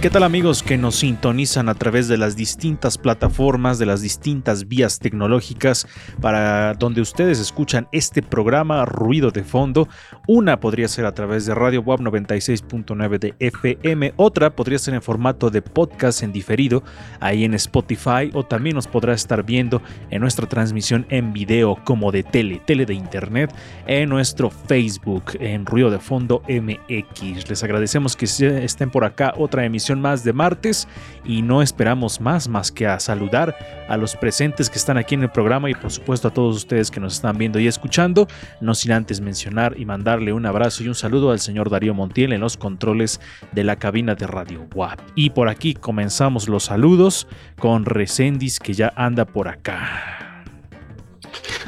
¿Qué tal amigos que nos sintonizan a través de las distintas plataformas, de las distintas vías tecnológicas para donde ustedes escuchan este programa Ruido de Fondo? Una podría ser a través de Radio Web 96.9 de FM, otra podría ser en formato de podcast en diferido ahí en Spotify o también nos podrá estar viendo en nuestra transmisión en video como de tele, tele de internet en nuestro Facebook en Ruido de Fondo MX. Les agradecemos que estén por acá otra emisión más de martes y no esperamos más más que a saludar a los presentes que están aquí en el programa y por supuesto a todos ustedes que nos están viendo y escuchando, no sin antes mencionar y mandarle un abrazo y un saludo al señor Darío Montiel en los controles de la cabina de Radio WAP. Y por aquí comenzamos los saludos con Recendis que ya anda por acá.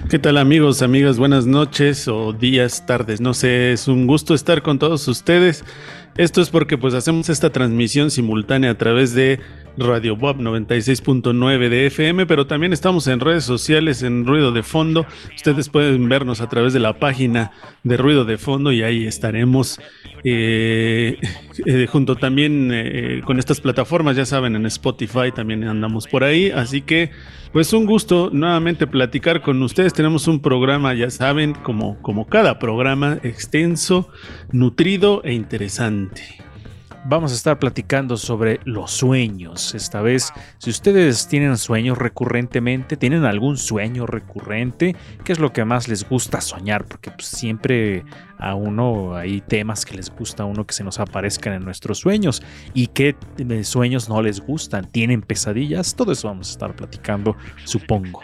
¿Qué tal amigos, amigas? Buenas noches o días, tardes, no sé, es un gusto estar con todos ustedes. Esto es porque pues hacemos esta transmisión simultánea a través de Radio Bob 96.9 de FM, pero también estamos en redes sociales en Ruido de Fondo. Ustedes pueden vernos a través de la página de Ruido de Fondo y ahí estaremos eh, eh, junto también eh, con estas plataformas, ya saben, en Spotify también andamos por ahí, así que pues un gusto nuevamente platicar con ustedes. Tenemos un programa, ya saben, como, como cada programa, extenso, nutrido e interesante. Vamos a estar platicando sobre los sueños. Esta vez, si ustedes tienen sueños recurrentemente, tienen algún sueño recurrente, ¿qué es lo que más les gusta soñar? Porque pues, siempre a uno hay temas que les gusta a uno que se nos aparezcan en nuestros sueños. ¿Y qué eh, sueños no les gustan? ¿Tienen pesadillas? Todo eso vamos a estar platicando, supongo,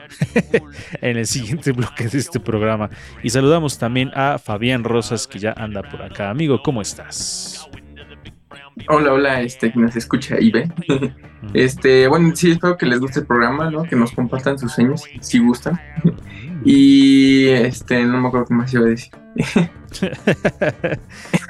en el siguiente bloque de este programa. Y saludamos también a Fabián Rosas, que ya anda por acá. Amigo, ¿cómo estás? Hola, hola, este, que nos escucha y ve. Este, bueno, sí, espero que les guste el programa, ¿no? Que nos compartan sus sueños, si gustan. Y, este, no me acuerdo qué más iba a decir.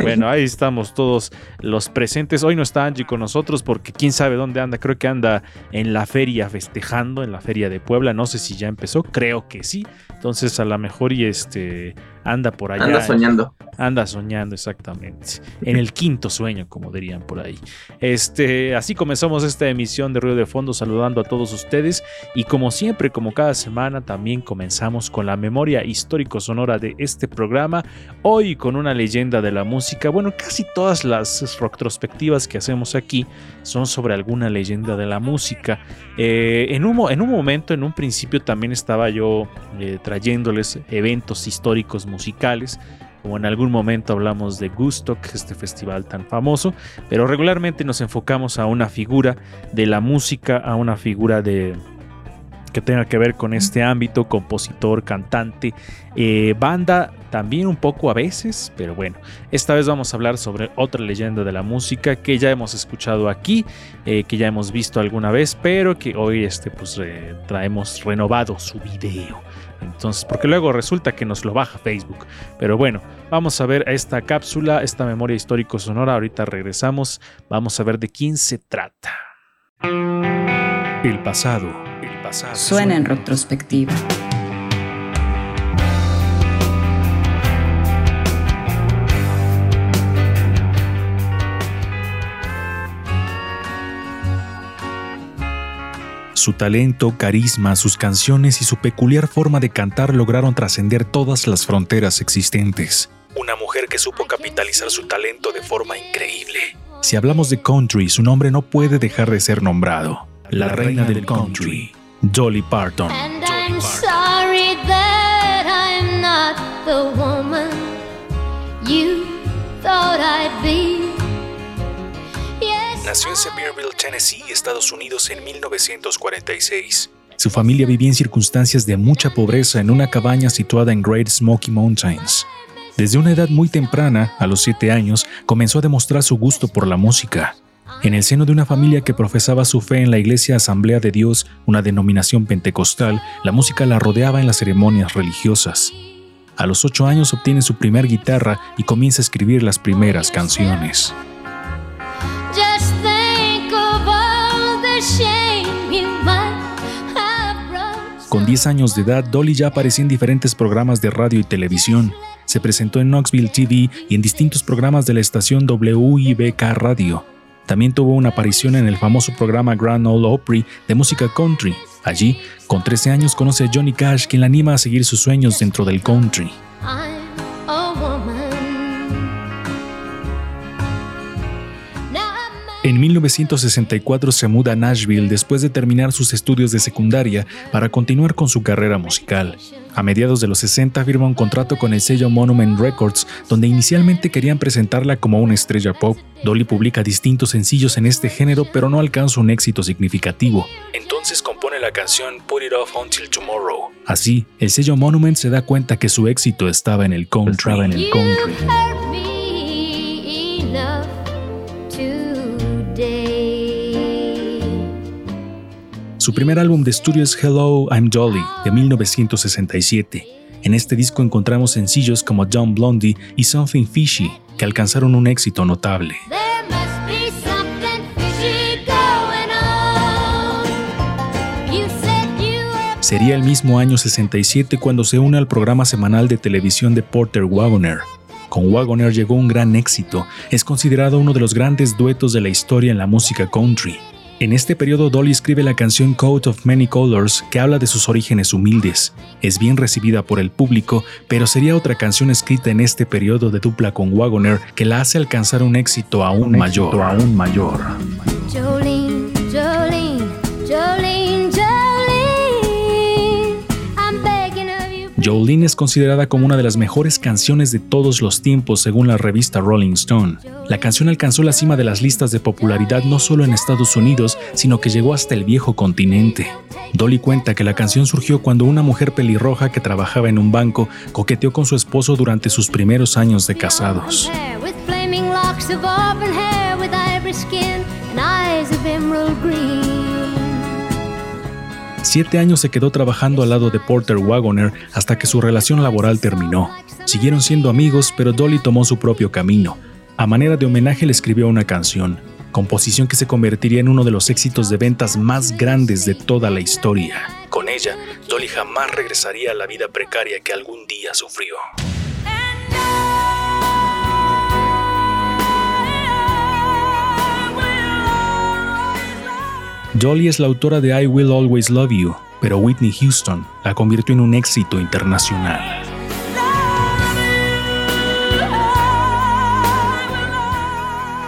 bueno, ahí estamos todos los presentes. Hoy no está Angie con nosotros porque quién sabe dónde anda. Creo que anda en la feria festejando, en la feria de Puebla. No sé si ya empezó, creo que sí. Entonces a lo mejor y este anda por allá. Anda soñando. Anda soñando, exactamente. En el quinto sueño, como dirían por ahí. Este, así comenzamos esta emisión de Ruido de Fondo, saludando a todos ustedes. Y como siempre, como cada semana, también comenzamos con la memoria histórico-sonora de este programa. Hoy con una leyenda de la música. Bueno, casi todas las retrospectivas que hacemos aquí son sobre alguna leyenda de la música. Eh, en, un, en un momento, en un principio, también estaba yo eh, trayéndoles eventos históricos musicales como en algún momento hablamos de Gustock, este festival tan famoso, pero regularmente nos enfocamos a una figura de la música, a una figura de que tenga que ver con este ámbito, compositor, cantante, eh, banda también un poco a veces, pero bueno, esta vez vamos a hablar sobre otra leyenda de la música que ya hemos escuchado aquí, eh, que ya hemos visto alguna vez, pero que hoy este, pues, traemos renovado su video. Entonces, porque luego resulta que nos lo baja Facebook. Pero bueno, vamos a ver esta cápsula, esta memoria histórico sonora. Ahorita regresamos. Vamos a ver de quién se trata. El pasado. Pasado. Suena en retrospectiva. Su talento, carisma, sus canciones y su peculiar forma de cantar lograron trascender todas las fronteras existentes. Una mujer que supo capitalizar su talento de forma increíble. Si hablamos de country, su nombre no puede dejar de ser nombrado. La reina del country, Dolly Parton. And I'm sorry that I'm not the woman you thought I'd be. Yes, en Bearville, Tennessee, Estados Unidos en 1946. Su familia vivía en circunstancias de mucha pobreza en una cabaña situada en Great Smoky Mountains. Desde una edad muy temprana, a los 7 años, comenzó a demostrar su gusto por la música. En el seno de una familia que profesaba su fe en la Iglesia Asamblea de Dios, una denominación pentecostal, la música la rodeaba en las ceremonias religiosas. A los 8 años obtiene su primer guitarra y comienza a escribir las primeras canciones. Con 10 años de edad, Dolly ya aparecía en diferentes programas de radio y televisión. Se presentó en Knoxville TV y en distintos programas de la estación WIBK Radio. También tuvo una aparición en el famoso programa Grand Ole Opry de música country. Allí, con 13 años, conoce a Johnny Cash, quien la anima a seguir sus sueños dentro del country. En 1964 se muda a Nashville después de terminar sus estudios de secundaria para continuar con su carrera musical. A mediados de los 60 firma un contrato con el sello Monument Records, donde inicialmente querían presentarla como una estrella pop. Dolly publica distintos sencillos en este género, pero no alcanza un éxito significativo. Entonces compone la canción Put It Off Until Tomorrow. Así, el sello Monument se da cuenta que su éxito estaba en el country. en el You Su primer álbum de estudio es Hello, I'm Dolly, de 1967. En este disco encontramos sencillos como John Blondie y Something Fishy, que alcanzaron un éxito notable. Sería el mismo año 67 cuando se une al programa semanal de televisión de Porter Wagoner. Con Wagoner llegó un gran éxito, es considerado uno de los grandes duetos de la historia en la música country. En este periodo Dolly escribe la canción Coat of Many Colors que habla de sus orígenes humildes. Es bien recibida por el público, pero sería otra canción escrita en este periodo de dupla con Wagoner que la hace alcanzar un éxito aún mayor. aún mayor. Jolene, Jolene, Jolene, Jolene. Jolene es considerada como una de las mejores canciones de todos los tiempos según la revista Rolling Stone. La canción alcanzó la cima de las listas de popularidad no solo en Estados Unidos, sino que llegó hasta el viejo continente. Dolly cuenta que la canción surgió cuando una mujer pelirroja que trabajaba en un banco coqueteó con su esposo durante sus primeros años de casados. Siete años se quedó trabajando al lado de Porter Wagoner hasta que su relación laboral terminó. Siguieron siendo amigos, pero Dolly tomó su propio camino. A manera de homenaje le escribió una canción, composición que se convertiría en uno de los éxitos de ventas más grandes de toda la historia. Con ella, Dolly jamás regresaría a la vida precaria que algún día sufrió. Dolly es la autora de I Will Always Love You, pero Whitney Houston la convirtió en un éxito internacional.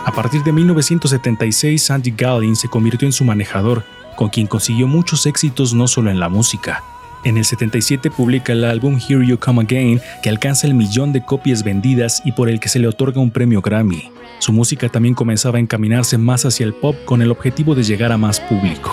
A partir de 1976, Sandy Gallin se convirtió en su manejador, con quien consiguió muchos éxitos no solo en la música. En el 77 publica el álbum Here You Come Again, que alcanza el millón de copias vendidas y por el que se le otorga un premio Grammy. Su música también comenzaba a encaminarse más hacia el pop con el objetivo de llegar a más público.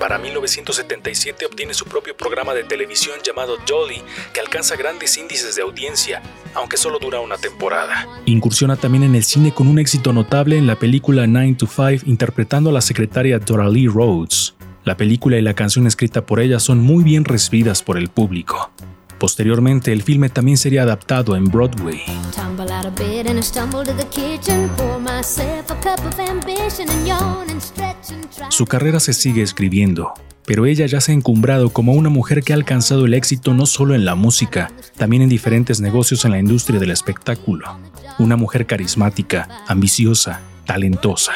Para 1977 obtiene su propio programa de televisión llamado Dolly, que alcanza grandes índices de audiencia, aunque solo dura una temporada. Incursiona también en el cine con un éxito notable en la película 9 to 5 interpretando a la secretaria Dora Lee Rhodes. La película y la canción escrita por ella son muy bien recibidas por el público. Posteriormente, el filme también sería adaptado en Broadway. Su carrera se sigue escribiendo, pero ella ya se ha encumbrado como una mujer que ha alcanzado el éxito no solo en la música, también en diferentes negocios en la industria del espectáculo. Una mujer carismática, ambiciosa, talentosa.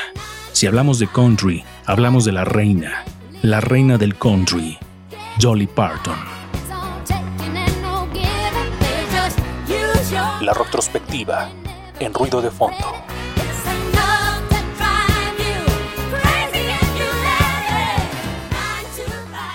Si hablamos de country, hablamos de la reina, la reina del country, Dolly Parton. La retrospectiva en ruido de fondo.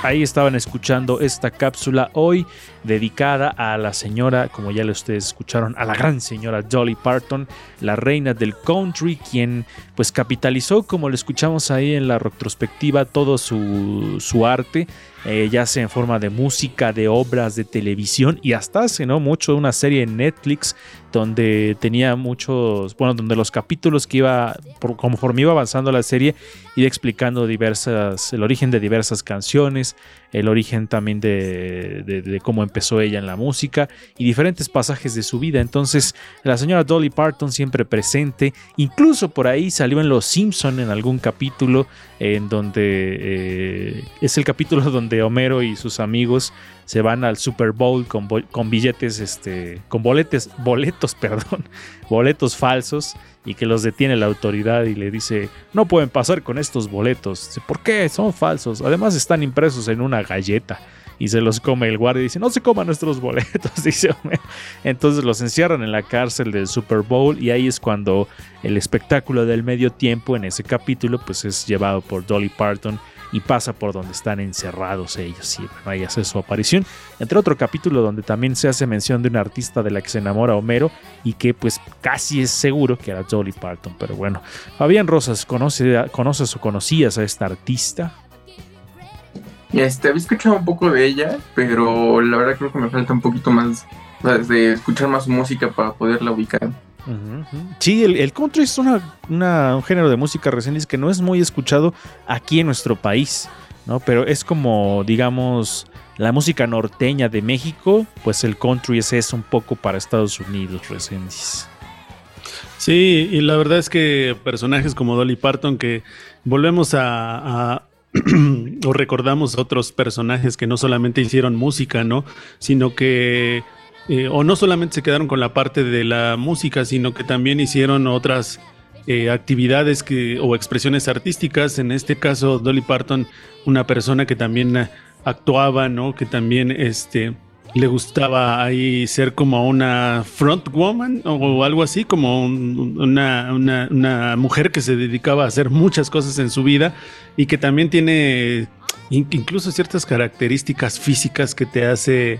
Ahí estaban escuchando esta cápsula hoy dedicada a la señora, como ya ustedes escucharon, a la gran señora Dolly Parton, la reina del country, quien pues capitalizó, como lo escuchamos ahí en la retrospectiva, todo su, su arte, eh, ya sea en forma de música, de obras, de televisión y hasta hace no mucho una serie en Netflix donde tenía muchos, bueno, donde los capítulos que iba, por- conforme iba avanzando la serie, iba explicando diversas, el origen de diversas canciones, el origen también de, de- cómo empezó ella en la música y diferentes pasajes de su vida. Entonces, la señora Dolly Parton siempre presente, incluso por ahí salió en Los Simpson en algún capítulo, en donde eh, es el capítulo donde Homero y sus amigos se van al Super Bowl con, billetes, este, con boletes, boletos, perdón, boletos falsos y que los detiene la autoridad y le dice, no pueden pasar con estos boletos. ¿Por qué? Son falsos. Además están impresos en una galleta. Y se los come el guardia y dice, no se coman nuestros boletos, dice Homero. Entonces los encierran en la cárcel del Super Bowl y ahí es cuando el espectáculo del medio tiempo en ese capítulo pues es llevado por Dolly Parton y pasa por donde están encerrados ellos y bueno, ahí hace su aparición. Entre otro capítulo donde también se hace mención de una artista de la que se enamora Homero y que pues casi es seguro que era Dolly Parton, pero bueno. Fabián Rosas, ¿conoce, ¿conoces o conocías a esta artista? Este, había escuchado un poco de ella, pero la verdad creo que me falta un poquito más de escuchar más música para poderla ubicar. Sí, el, el country es una, una- un género de música recién que no es muy escuchado aquí en nuestro país, ¿no? Pero es como, digamos, la música norteña de México, pues el country es eso un poco para Estados Unidos, recién Sí, y la verdad es que personajes como Dolly Parton, que volvemos a, a- o recordamos otros personajes que no solamente hicieron música, ¿no? Sino que, eh, o no solamente se quedaron con la parte de la música, sino que también hicieron otras eh, actividades que, o expresiones artísticas. En este caso, Dolly Parton, una persona que también eh, actuaba, ¿no? Que también, este le gustaba ahí ser como una front woman o algo así, como un- una, una- mujer que se dedicaba a hacer muchas cosas en su vida y que también tiene in- incluso ciertas características físicas que te hace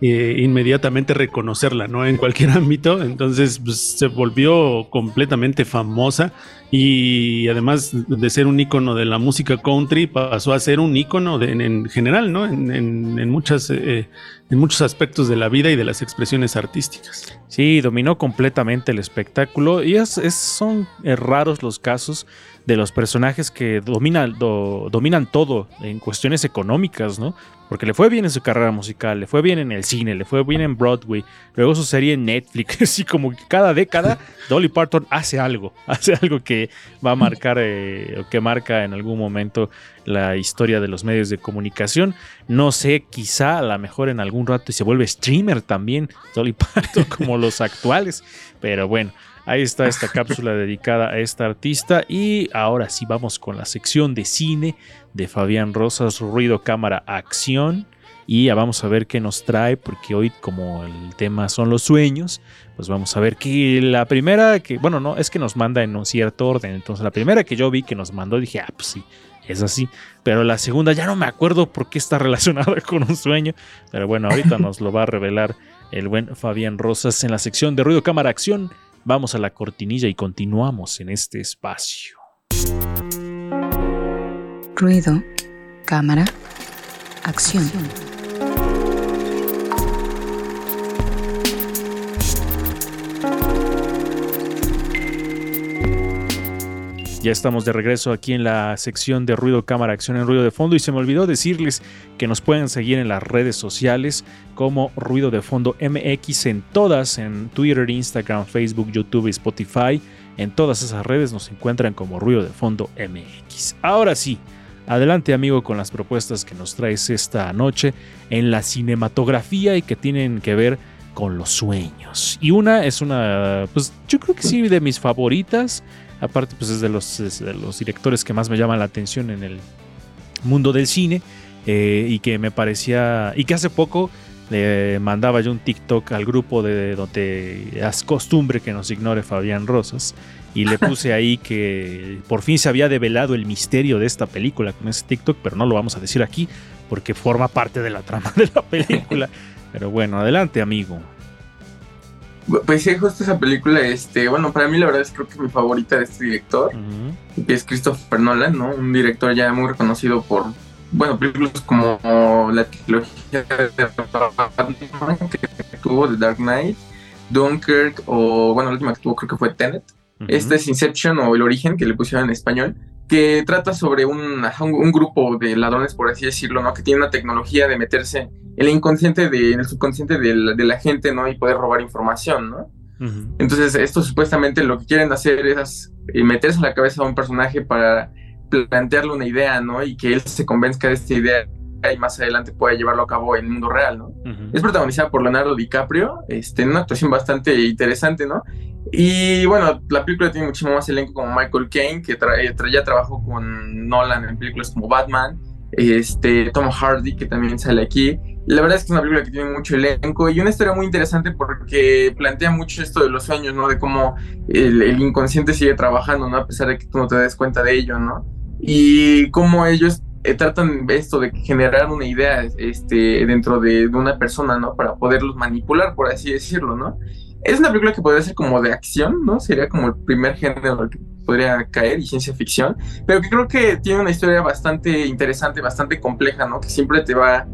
eh, inmediatamente reconocerla, ¿no? En cualquier ámbito. Entonces pues, se volvió completamente famosa y además de ser un ícono de la música country, pasó a ser un ícono de- en, en general, ¿no? En, en- en muchas, eh, en muchos aspectos de la vida y de las expresiones artísticas. Sí, dominó completamente el espectáculo y es, es- son eh, raros los casos de los personajes que dominan, do- dominan todo en cuestiones económicas, ¿no? Porque le fue bien en su carrera musical, le fue bien en el cine, le fue bien en Broadway, luego su serie en Netflix, así como que cada década Dolly Parton hace algo, hace algo que va a marcar eh, o que marca en algún momento la historia de los medios de comunicación. No sé, quizá a lo mejor en algún rato y se vuelve streamer también, Dolly Parton, como los actuales. Pero bueno, ahí está esta cápsula dedicada a esta artista. Y ahora sí vamos con la sección de cine de Fabián Rosas, ruido, cámara, acción. Y ya vamos a ver qué nos trae, porque hoy como el tema son los sueños, pues vamos a ver que la primera que, bueno, no, es que nos manda en un cierto orden. Entonces la primera que yo vi que nos mandó dije, ah, pues sí, es así. Pero la segunda ya no me acuerdo por qué está relacionada con un sueño. Pero bueno, ahorita nos lo va a revelar el buen Fabián Rosas en la sección de ruido, cámara, acción. Vamos a la cortinilla y continuamos en este espacio. Ruido, cámara, acción. Ya estamos de regreso aquí en la sección de ruido, cámara, acción en ruido de fondo y se me olvidó decirles que nos pueden seguir en las redes sociales como ruido de fondo MX en todas, en Twitter, Instagram, Facebook, YouTube y Spotify. En todas esas redes nos encuentran como ruido de fondo MX. Ahora sí, adelante amigo con las propuestas que nos traes esta noche en la cinematografía y que tienen que ver con los sueños. Y una es una, pues yo creo que sí, de mis favoritas. Aparte, pues es de los, es de los directores que más me llaman la atención en el mundo del cine. eh, y que me parecía. Y que hace poco le mandaba yo un TikTok al grupo de donde es costumbre que nos ignore Fabián Rosas. Y le puse ahí que por fin se había develado el misterio de esta película con ese TikTok, pero no lo vamos a decir aquí porque forma parte de la trama de la película. Pero bueno, adelante, amigo. Pues sí, justo esa película, este, bueno, para mí la verdad es creo que es mi favorita de este director, que es Christopher Nolan, ¿no? Un director ya muy reconocido por, bueno, películas como la trilogía de Batman que tuvo, The Dark Knight, Dunkirk, o bueno, la última que tuvo creo que fue Tenet. Ujú. Este es Inception o El Origen, que le pusieron en español, que trata sobre un, grupo de ladrones, por así decirlo, ¿no? Que tiene una tecnología de meterse en el inconsciente, de, en el subconsciente de la, de la gente, ¿no? Y poder robar información, ¿no? Entonces, esto supuestamente lo que quieren hacer es eh, meterse a la cabeza a un personaje para plantearle una idea, ¿no? Y que él se convenzca de esta idea y más adelante pueda llevarlo a cabo en el mundo real, ¿no? Es protagonizada por Leonardo DiCaprio, este, en una actuación bastante interesante, ¿no? Y bueno, la película tiene muchísimo más elenco como Michael Caine, que tra- eh, tra- ya trabajó con Nolan en películas como Batman, este, Tom Hardy, que también sale aquí. La verdad es que es una película que tiene mucho elenco y una historia muy interesante porque plantea mucho esto de los sueños, ¿no? De cómo el, el inconsciente sigue trabajando, ¿no? A pesar de que tú no te des cuenta de ello, ¿no? Y cómo ellos eh, tratan esto de generar una idea este, dentro de, de una persona, ¿no? Para poderlos manipular, por así decirlo, ¿no? Es una película que podría ser como de acción, ¿no? Sería como el primer género que podría caer y ciencia ficción, pero que creo que tiene una historia bastante interesante, bastante compleja, ¿no? Que siempre te va,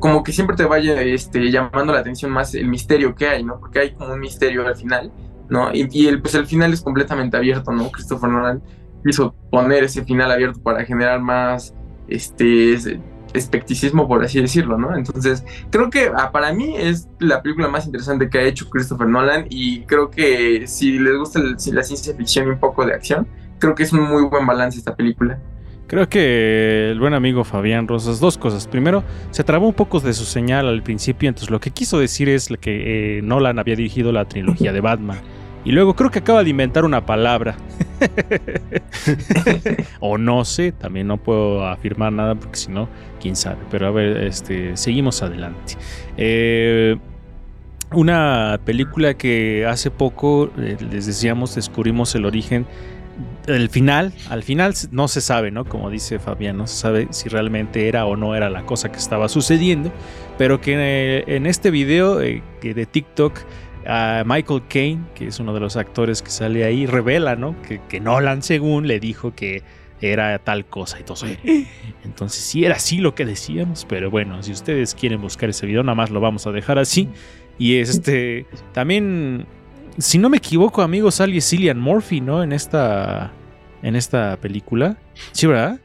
como que siempre te vaya este, llamando la atención más el misterio que hay, ¿no? Porque hay como un misterio al final, ¿no? Y, el, pues el final es completamente abierto, ¿no? Christopher Nolan quiso poner ese final abierto para generar más, este, es- especticismo, por así decirlo, ¿no? Entonces, creo que ah, para mí es la película más interesante que ha hecho Christopher Nolan y creo que si les gusta la ciencia ficción y un poco de acción, creo que es un muy buen balance esta película. Creo que el buen amigo Fabián Rosas, dos cosas. Primero, se trabó un poco de su señal al principio, entonces lo que quiso decir es que eh, Nolan había dirigido la trilogía de Batman. Y luego creo que acaba de inventar una palabra. o no sé, también no puedo afirmar nada porque si no, quién sabe. Pero a ver, este, seguimos adelante. Eh, una película que hace poco, eh, les decíamos, descubrimos el origen el final, al final no se sabe, ¿no? Como dice Fabián, no se sabe si realmente era o no era la cosa que estaba sucediendo, pero que eh, en este video eh, que de TikTok, a Michael Caine, que es uno de los actores que sale ahí, revela, ¿no? Que, que Nolan, según, le dijo que era tal cosa y todo eso. Entonces sí era así lo que decíamos, pero bueno, si ustedes quieren buscar ese video, nada más lo vamos a dejar así. Y este, también si no me equivoco, amigos, sale Cillian Murphy, ¿no? En esta, en esta película. Sí, ¿verdad?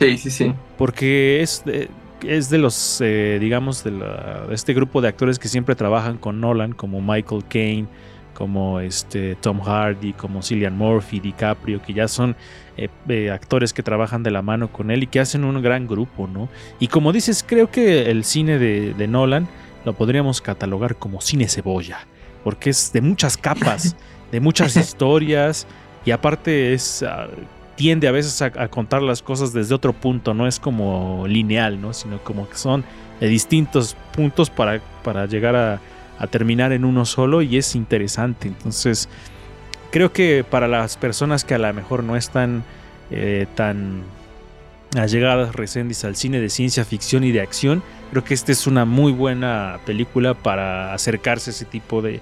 Sí, sí, sí. Porque es de, es de los, eh, digamos, de, la- de este grupo de actores que siempre trabajan con Nolan, como Michael Caine, como este Tom Hardy, como Cillian Murphy, DiCaprio, que ya son eh, eh, actores que trabajan de la mano con él y que hacen un gran grupo, ¿no? Y como dices, creo que el cine de, de Nolan lo podríamos catalogar como cine cebolla, porque es de muchas capas, de muchas historias y aparte es ah, tiende a veces a, contar las cosas desde otro punto, no es como lineal, ¿no? Sino como que son de distintos puntos para, para llegar a, terminar en uno solo y es interesante. Entonces, creo que para las personas que a lo mejor no están eh, tan allegadas recendis al cine de ciencia ficción y de acción, creo que esta es una muy buena película para acercarse a ese tipo de-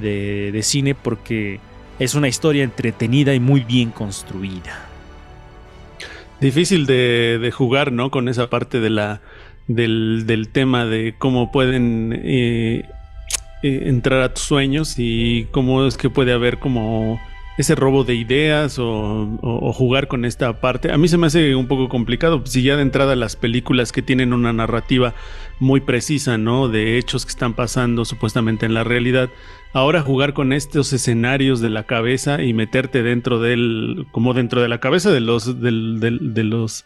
de cine porque es una historia entretenida y muy bien construida. Difícil de, de jugar, ¿no? Con esa parte de la, del, del tema de cómo pueden eh, eh, entrar a tus sueños y cómo es que puede haber como ese robo de ideas o, o- jugar con esta parte. A mí se me hace un poco complicado. Si ya de entrada las películas que tienen una narrativa muy precisa, ¿no? De hechos que están pasando supuestamente en la realidad. Ahora jugar con estos escenarios de la cabeza y meterte dentro del, como dentro de la cabeza de los, de los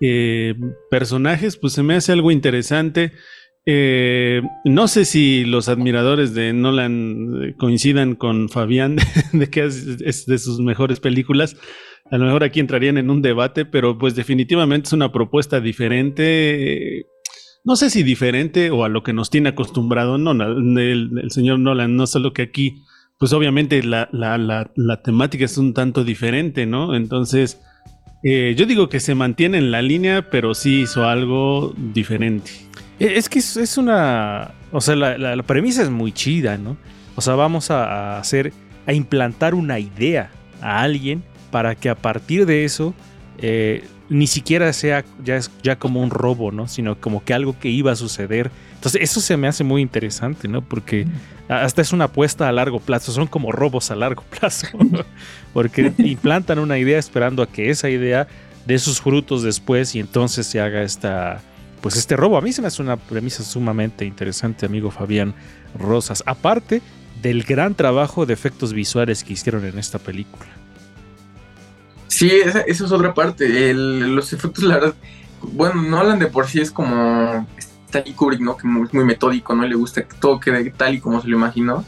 eh, personajes, pues se me hace algo interesante. Eh, no sé si los admiradores de Nolan eh, coincidan con Fabián de que es, es de sus mejores películas. A lo mejor aquí entrarían en un debate, pero pues definitivamente es una propuesta diferente. No sé si diferente o a lo que nos tiene acostumbrado Nolan, el, señor Nolan, no solo que aquí, pues obviamente la, la, la, temática es un tanto diferente, ¿no? Entonces, eh, yo digo que se mantiene en la línea, pero sí hizo algo diferente. E- Es que es, una. O sea, la, premisa es muy chida, ¿no? O sea, vamos a hacer, a implantar una idea a alguien para que a partir de eso eh, ni siquiera sea ya, es- ya como un robo, ¿no? Sino como que algo que iba a suceder. Entonces, eso se me hace muy interesante, ¿no? Porque hasta es una apuesta a largo plazo, son como robos a largo plazo. Porque implantan una idea esperando a que esa idea dé sus frutos después y entonces se haga esta, pues este robo. A mí se me hace una premisa sumamente interesante, amigo Fabián Rosas. Aparte del gran trabajo de efectos visuales que hicieron en esta película. Sí, esa, eso es otra parte. El- los efectos, la verdad, bueno, Nolan de por sí es como Stanley Kubrick, ¿no? Que es muy metódico, ¿no? Le gusta que todo quede tal y como se lo imaginó.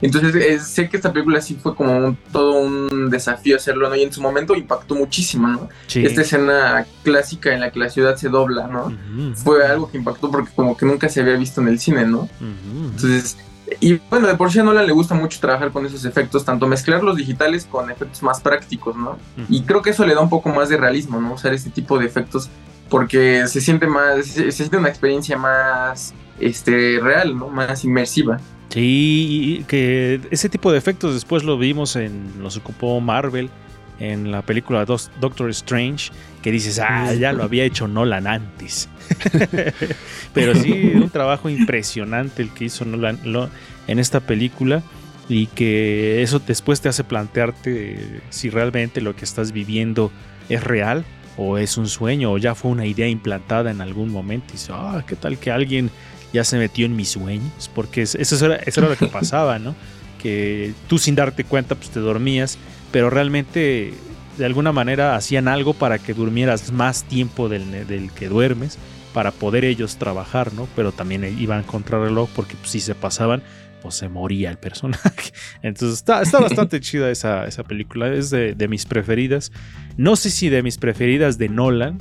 Entonces, eh, sé que esta película sí fue como un- todo un desafío hacerlo, ¿no? Y en su momento impactó muchísimo, ¿no? Sí. Esta escena clásica en la que la ciudad se dobla, ¿no? Fue algo que impactó porque como que nunca se había visto en el cine, ¿no? Entonces, y bueno, de por sí a Nolan le gusta mucho trabajar con esos efectos, tanto mezclar los digitales con efectos más prácticos, ¿no? Y creo que eso le da un poco más de realismo, ¿no? Usar este tipo de efectos porque se siente más, se, se siente una experiencia más este, real, ¿no? Más inmersiva. Sí, que ese tipo de efectos después lo vimos en, los ocupó Marvel en la película Dos- Doctor Strange, que dices, ah, ya lo había hecho Nolan antes. Pero sí, un trabajo impresionante el que hizo Nolan lo- en esta película y que eso después te hace plantearte si realmente lo que estás viviendo es real o es un sueño o ya fue una idea implantada en algún momento y dices, ah, ¿qué tal que alguien ya se metió en mis sueños? Porque es- eso era, eso era lo que pasaba, ¿no? Que tú sin darte cuenta pues te dormías, pero realmente de alguna manera hacían algo para que durmieras más tiempo del, del que duermes para poder ellos trabajar, ¿no? Pero también iban contra reloj porque pues, si se pasaban, pues se moría el personaje. Entonces está, está bastante chida esa, esa película, es de, de mis preferidas. No sé si de mis preferidas de Nolan,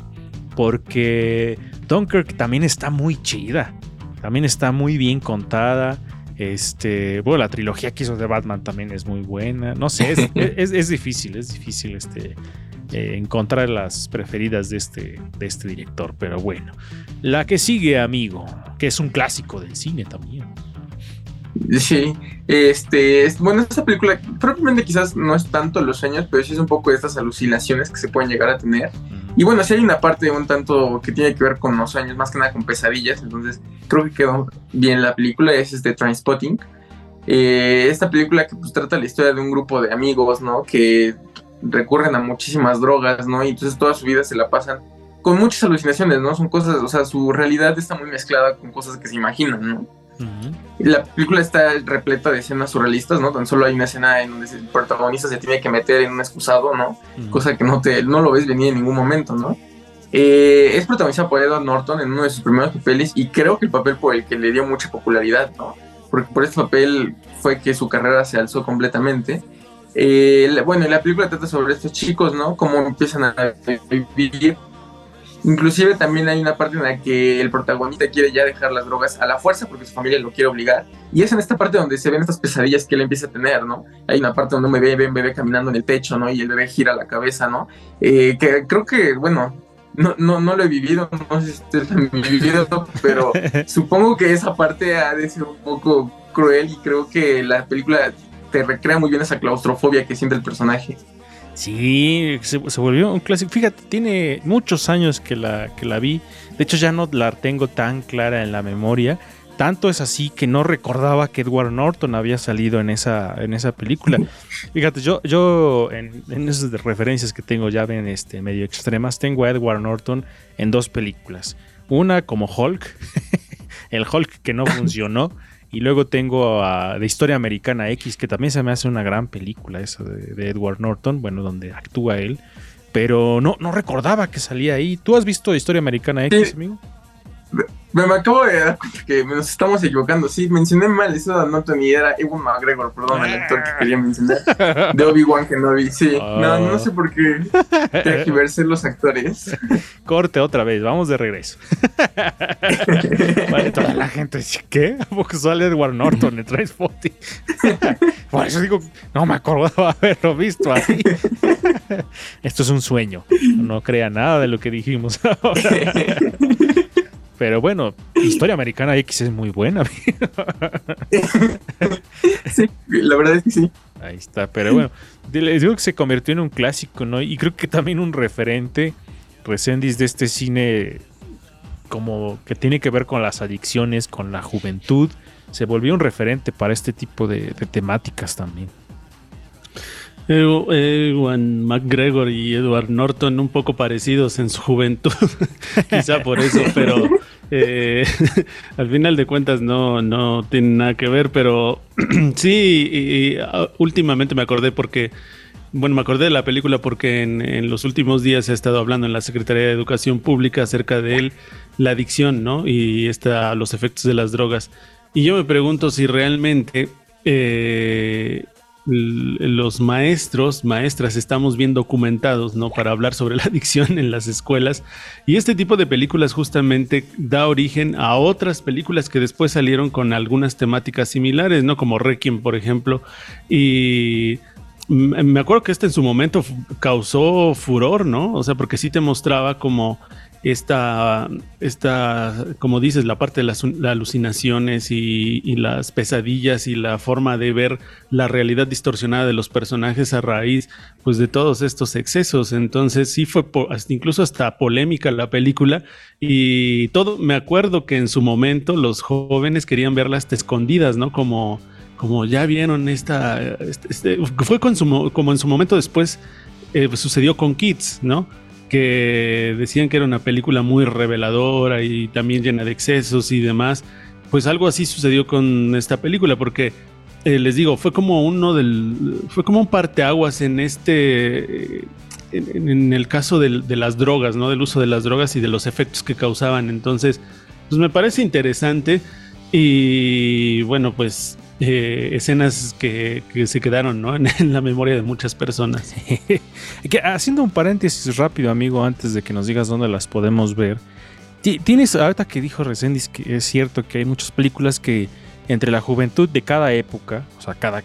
porque Dunkirk también está muy chida, también está muy bien contada. Este, bueno, la trilogía que hizo de Batman también es muy buena. No sé, es, es- es difícil, es difícil este, eh, encontrar las preferidas de este, de este director, pero bueno. La que sigue, amigo, que es un clásico del cine también. Sí, este, es- bueno, esta película propiamente quizás no es tanto los sueños, pero sí es un poco de estas alucinaciones que se pueden llegar a tener. Y bueno, sí hay una parte un tanto que tiene que ver con los sueños, más que nada con pesadillas, entonces creo que quedó bien la película, es este Trainspotting. Eh, esta película que pues trata la historia de un grupo de amigos, ¿no? Que recurren a muchísimas drogas, ¿no? Y entonces toda su vida se la pasan con muchas alucinaciones, ¿no? Son cosas, o sea, su realidad está muy mezclada con cosas que se imaginan, ¿no? La película está repleta de escenas surrealistas, ¿no? Tan solo hay una escena en donde el protagonista se tiene que meter en un excusado, ¿no? Cosa que no, te, no lo ves venir en ningún momento, ¿no? Eh, es protagonizada por Edward Norton en uno de sus primeros papeles y creo que el papel por el que le dio mucha popularidad, ¿no? Porque por este papel fue que su carrera se alzó completamente. Eh, la- bueno, la película trata sobre estos chicos, ¿no? Cómo empiezan a vivir. Inclusive también hay una parte en la que el protagonista quiere ya dejar las drogas a la fuerza porque su familia lo quiere obligar. Y es en esta parte donde se ven estas pesadillas que él empieza a tener, ¿no? Hay una parte donde un bebé ve un bebé caminando en el techo, ¿no? Y el bebé gira la cabeza, ¿no? Eh, que creo que, bueno, no, no, no lo he vivido, no sé si lo han vivido, pero supongo que esa parte ha de ser un poco cruel y creo que la película te recrea muy bien esa claustrofobia que siente el personaje. Sí, se, se volvió un clásico. Fíjate, tiene muchos años que la, que la vi. De hecho, ya no la tengo tan clara en la memoria. Tanto es así que no recordaba que Edward Norton había salido en esa, en esa película. Fíjate, yo, yo en, en esas referencias que tengo ya ven este, medio extremas, tengo a Edward Norton en dos películas. Una como Hulk, el Hulk que no funcionó. Y luego tengo a de Historia Americana X, que también se me hace una gran película esa de, de Edward Norton, bueno, donde actúa él. Pero no, no recordaba que salía ahí. ¿Tú has visto Historia Americana X, Sí. amigo? Me, me acabo de dar cuenta que nos estamos equivocando. Sí, mencioné mal eso de Norton y era Ewan McGregor, perdón, el actor que quería mencionar. De Obi-Wan Kenobi, sí. No, no sé por qué tergiversé los actores. Corte otra vez, vamos de regreso. vale, toda la gente dice, ¿qué? ¿A poco sale Edward Norton en Trainspotting? Por eso digo, no me acordaba haberlo visto ahí. Esto es un sueño. No crea nada de lo que dijimos ahora. Pero bueno, Historia Americana X es muy buena. Sí, la verdad es que sí. Ahí está, pero bueno, les digo que se convirtió en un clásico, ¿no? Y creo que también un referente, Resendiz, de este cine como que tiene que ver con las adicciones, con la juventud, se volvió un referente para este tipo de, de temáticas también. Ew- Ewan McGregor y Edward Norton un poco parecidos en su juventud, quizá por eso, pero eh, al final de cuentas no, no tienen nada que ver, pero sí, y- y, ah, últimamente me acordé porque, bueno, me acordé de la película porque en, en los últimos días se ha estado hablando en la Secretaría de Educación Pública acerca de él, la adicción, ¿no? Y esta, los efectos de las drogas. Y yo me pregunto si realmente... eh, los maestros, maestras, estamos bien documentados, ¿no? Para hablar sobre la adicción en las escuelas. Y este tipo de películas justamente da origen a otras películas que después salieron con algunas temáticas similares, ¿no? Como Requiem, por ejemplo. Y me acuerdo que este en su momento causó furor, ¿no? O sea, porque sí te mostraba como esta, esta, como dices, la parte de las, alucinaciones y, las pesadillas y la forma de ver la realidad distorsionada de los personajes a raíz, pues, de todos estos excesos. Entonces, sí fue hasta- incluso hasta polémica la película y todo, me acuerdo que en su momento los jóvenes querían verla hasta escondidas, ¿no? Como, como ya vieron esta, este- este- fue como en su momento después eh, sucedió con Kids, ¿no? Que decían que era una película muy reveladora y también llena de excesos y demás. Pues algo así sucedió con esta película, porque eh, les digo, fue como uno del. fue como un parteaguas en este. eh, En, el caso del- de las drogas, ¿no? Del uso de las drogas y de los efectos que causaban. Entonces, pues me parece interesante. Y bueno, pues eh, escenas que, se quedaron ¿no? en, la memoria de muchas personas. Haciendo un paréntesis rápido, amigo, antes de que nos digas dónde las podemos ver. ti- Tienes, ahorita que dijo Resendiz que es cierto que hay muchas películas que entre la juventud de cada época, o sea, cada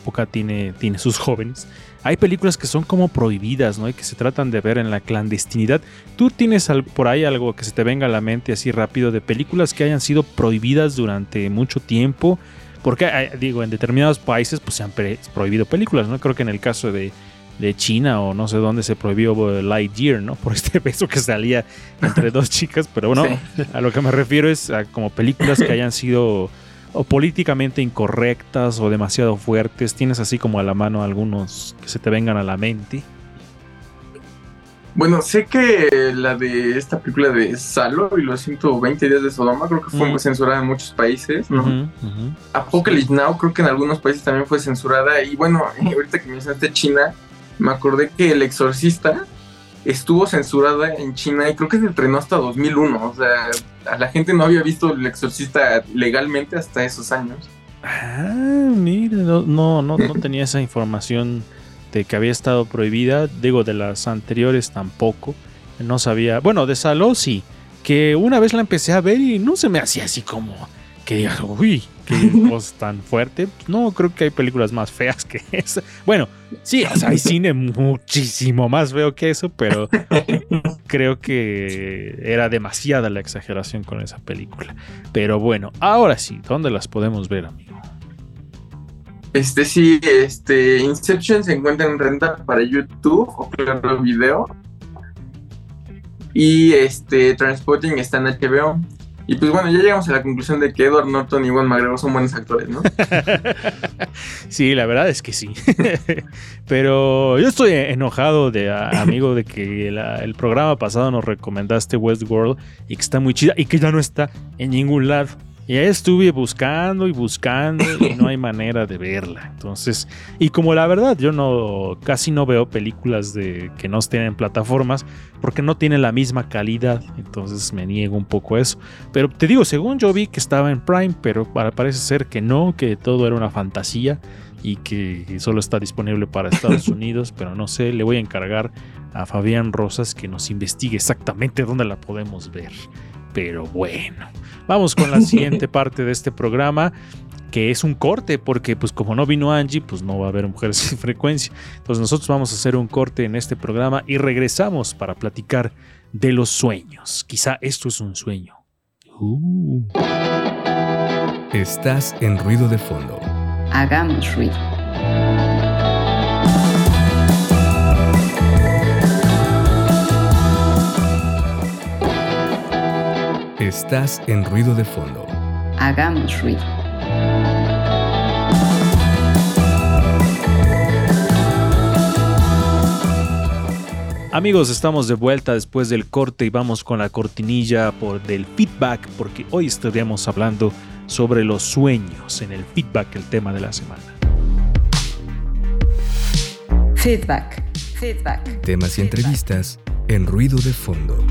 época tiene, tiene sus jóvenes, hay películas que son como prohibidas, ¿no? Y que se tratan de ver en la clandestinidad. ¿Tú tienes al- por ahí algo que se te venga a la mente así rápido de películas que hayan sido prohibidas durante mucho tiempo? Porque, hay- digo, en determinados países pues se han prohibido películas, ¿no? Creo que en el caso de, de China o no sé dónde se prohibió eh, Lightyear, ¿no? Por este beso que salía entre dos chicas, pero bueno, Sí. a lo que me refiero es a como películas que hayan sido o políticamente incorrectas o demasiado fuertes. Tienes así como a la mano algunos que se te vengan a la mente. Bueno, sé que la de esta película de Salo y los 120 días de Sodoma creo que fue Mm. censurada en muchos países, ¿no? Apocalypse Now creo que en algunos países también fue censurada. Y bueno, ahorita que mencionaste China, me acordé que El Exorcista estuvo censurada en China y creo que se estrenó hasta 2001. O sea, a la gente no había visto El Exorcista legalmente hasta esos años. Ah, mira, no, no, no, no tenía esa información de que había estado prohibida. Digo, de las anteriores tampoco. No sabía. Bueno, de Saló sí. Que una vez la empecé a ver y no se me hacía así como que digas, uy, qué cosa tan fuerte. No, creo que hay películas más feas que esa. Bueno, sí, o sea, hay cine muchísimo más feo que eso, pero creo que era demasiada la exageración con esa película. Pero bueno, ahora sí, ¿dónde las podemos ver, amigo? Este sí, este Inception se encuentra en renta para YouTube o Claro Video. Y este Transporting está en HBO. Y pues bueno, ya llegamos a la conclusión de que Edward Norton y Juan McGregor son buenos actores, ¿no? Sí, la verdad es que sí. Pero yo estoy enojado de amigo de que el programa pasado nos recomendaste Westworld y que está muy chida y que ya no está en ningún lado. Y ahí estuve buscando y buscando y no hay manera de verla. Entonces, y como la verdad yo no casi no veo películas de que no estén en plataformas porque no tienen la misma calidad, entonces me niego un poco a eso. Pero te digo, según yo vi que estaba en Prime, pero parece ser que no, que todo era una fantasía y que solo está disponible para Estados Unidos, pero no sé, le voy a encargar a Fabián Rosas que nos investigue exactamente dónde la podemos ver. Pero bueno, vamos con la siguiente parte de este programa, que es un corte, porque pues como no vino Angie, pues no va a haber mujeres sin frecuencia. Entonces nosotros vamos a hacer un corte en este programa y regresamos para platicar de los sueños. Quizá esto es un sueño Uh. Estás en ruido de fondo. Hagamos ruido. Estás en ruido de fondo. Hagamos ruido. Amigos, estamos de vuelta después del corte y vamos con la cortinilla por del feedback porque hoy estaríamos hablando sobre los sueños en el feedback, el tema de la semana. Feedback. Feedback. Temas y entrevistas en ruido de fondo.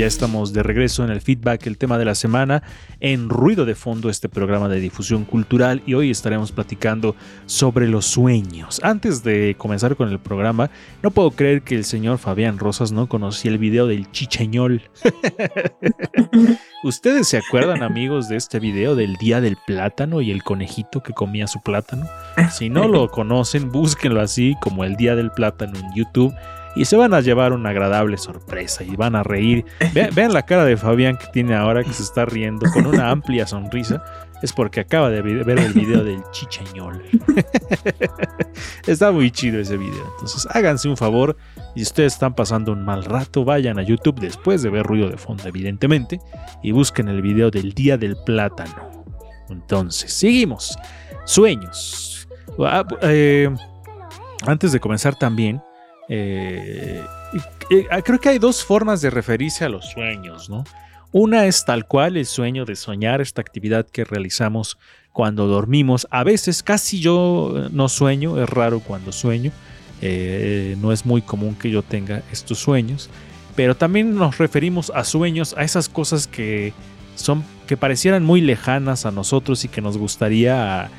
Ya estamos de regreso en el feedback, el tema de la semana, en Ruido de Fondo, este programa de difusión cultural, y hoy estaremos platicando sobre los sueños. Antes de comenzar con el programa, no puedo creer que el señor Fabián Rosas no conocía el video del chicheñol. ¿Ustedes se acuerdan, amigos, de este video del día del plátano y el conejito que comía su plátano? Si no lo conocen, búsquenlo así como el día del plátano en YouTube y se van a llevar una agradable sorpresa y van a reír. Ve- vean la cara de Fabián que tiene ahora que se está riendo con una amplia sonrisa. Es porque acaba de ver el video del chicheñol. está muy chido ese video. Entonces háganse un favor. Si ustedes están pasando un mal rato, vayan a YouTube después de ver ruido de fondo, evidentemente, y busquen el video del día del plátano. Entonces, seguimos. Sueños. Ah, eh, antes de comenzar también, eh, eh, creo que hay dos formas de referirse a los sueños, ¿no? Una es tal cual el sueño de soñar, esta actividad que realizamos cuando dormimos. A veces casi yo eh, no sueño, es raro cuando sueño. eh, no es muy común que yo tenga estos sueños. Pero también nos referimos a sueños, a esas cosas que son que parecieran muy lejanas a nosotros y que nos gustaría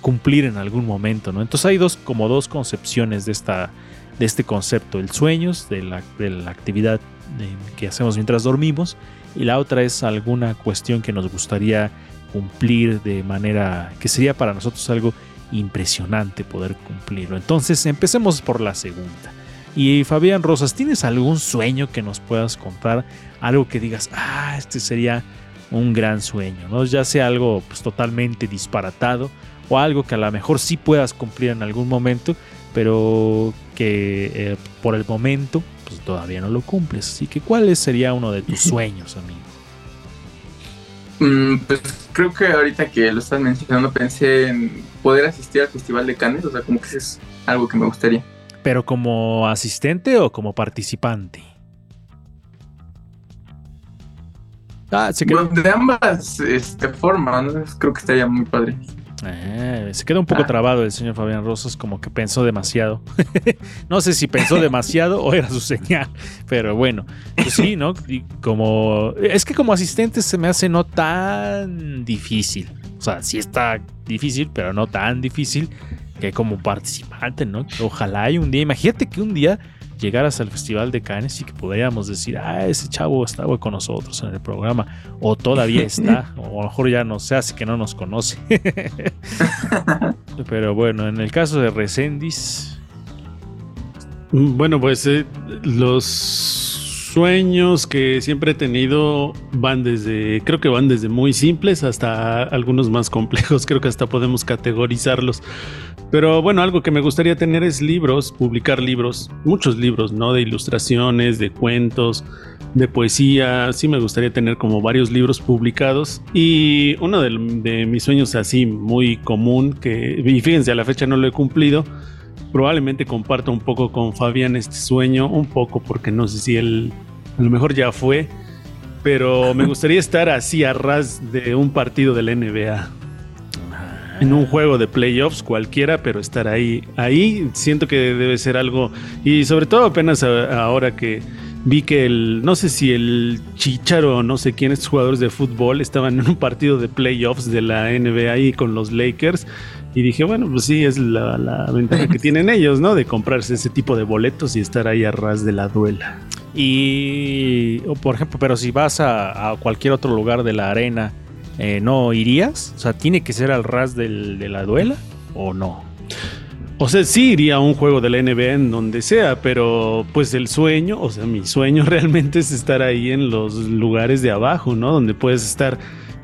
cumplir en algún momento. Entonces hay dos como dos concepciones de esta de este concepto, el sueños de la, de la actividad eh, que hacemos mientras dormimos y la otra es alguna cuestión que nos gustaría cumplir de manera que sería para nosotros algo impresionante poder cumplirlo. Entonces empecemos por la segunda. Y Fabián Rosas, ¿tienes algún sueño que nos puedas contar? Algo que digas, ah, este sería un gran sueño, ¿no? Ya sea algo pues, totalmente disparatado o algo que a lo mejor sí puedas cumplir en algún momento, pero que eh, por el momento pues, todavía no lo cumples. Así que, ¿cuál sería uno de tus sueños, amigo? Mm, pues creo que ahorita que lo estás mencionando pensé en poder asistir al Festival de Cannes, o sea, como que eso es algo que me gustaría. ¿Pero como asistente o como participante? Ah, se quedó, Bueno, de ambas este, formas, ¿no? creo que estaría muy padre. Ah, se quedó un poco Ah. trabado el señor Fabián Rosas, como que pensó demasiado. no sé si pensó demasiado o era su señal, pero bueno, pues sí, ¿no? Y como es que como asistente se me hace no tan difícil. O sea, sí está difícil, pero no tan difícil que como participante, ¿no? Ojalá hay un día, imagínate que un día llegaras al Festival de Cannes y que podríamos decir, ah, ese chavo estaba con nosotros en el programa, o todavía está, o a lo mejor ya no se hace que no nos conoce. Pero bueno, en el caso de Resendis, Mm, Bueno, pues eh, los sueños que siempre he tenido van desde, creo que van desde muy simples hasta algunos más complejos, creo que hasta podemos categorizarlos. Pero bueno, algo que me gustaría tener es libros, publicar libros, muchos libros, ¿no? De ilustraciones, de cuentos, de poesía, sí me gustaría tener como varios libros publicados. Y uno de, mis sueños así muy común, que, y fíjense, a la fecha no lo he cumplido, probablemente comparto un poco con Fabián este sueño, un poco porque no sé si él a lo mejor ya fue, pero me gustaría estar así a ras de un partido de la NBA. En un juego de playoffs cualquiera, pero estar ahí, ahí siento que debe ser algo, y sobre todo apenas a- ahora que vi que el, no sé si el Chicharo o no sé quién, estos jugadores de fútbol estaban en un partido de playoffs de la NBA ahí con los Lakers. Y dije, bueno, pues sí, es la, la ventaja que tienen ellos, ¿no? De comprarse ese tipo de boletos y estar ahí a ras de la duela. Y o por ejemplo, pero si vas a, a cualquier otro lugar de la arena, eh, ¿no irías? O sea, ¿tiene que ser al ras del- de la duela o no? O sea, sí iría a un juego de la NBA en donde sea, pero pues el sueño, o sea, mi sueño realmente es estar ahí en los lugares de abajo, ¿no? Donde puedes estar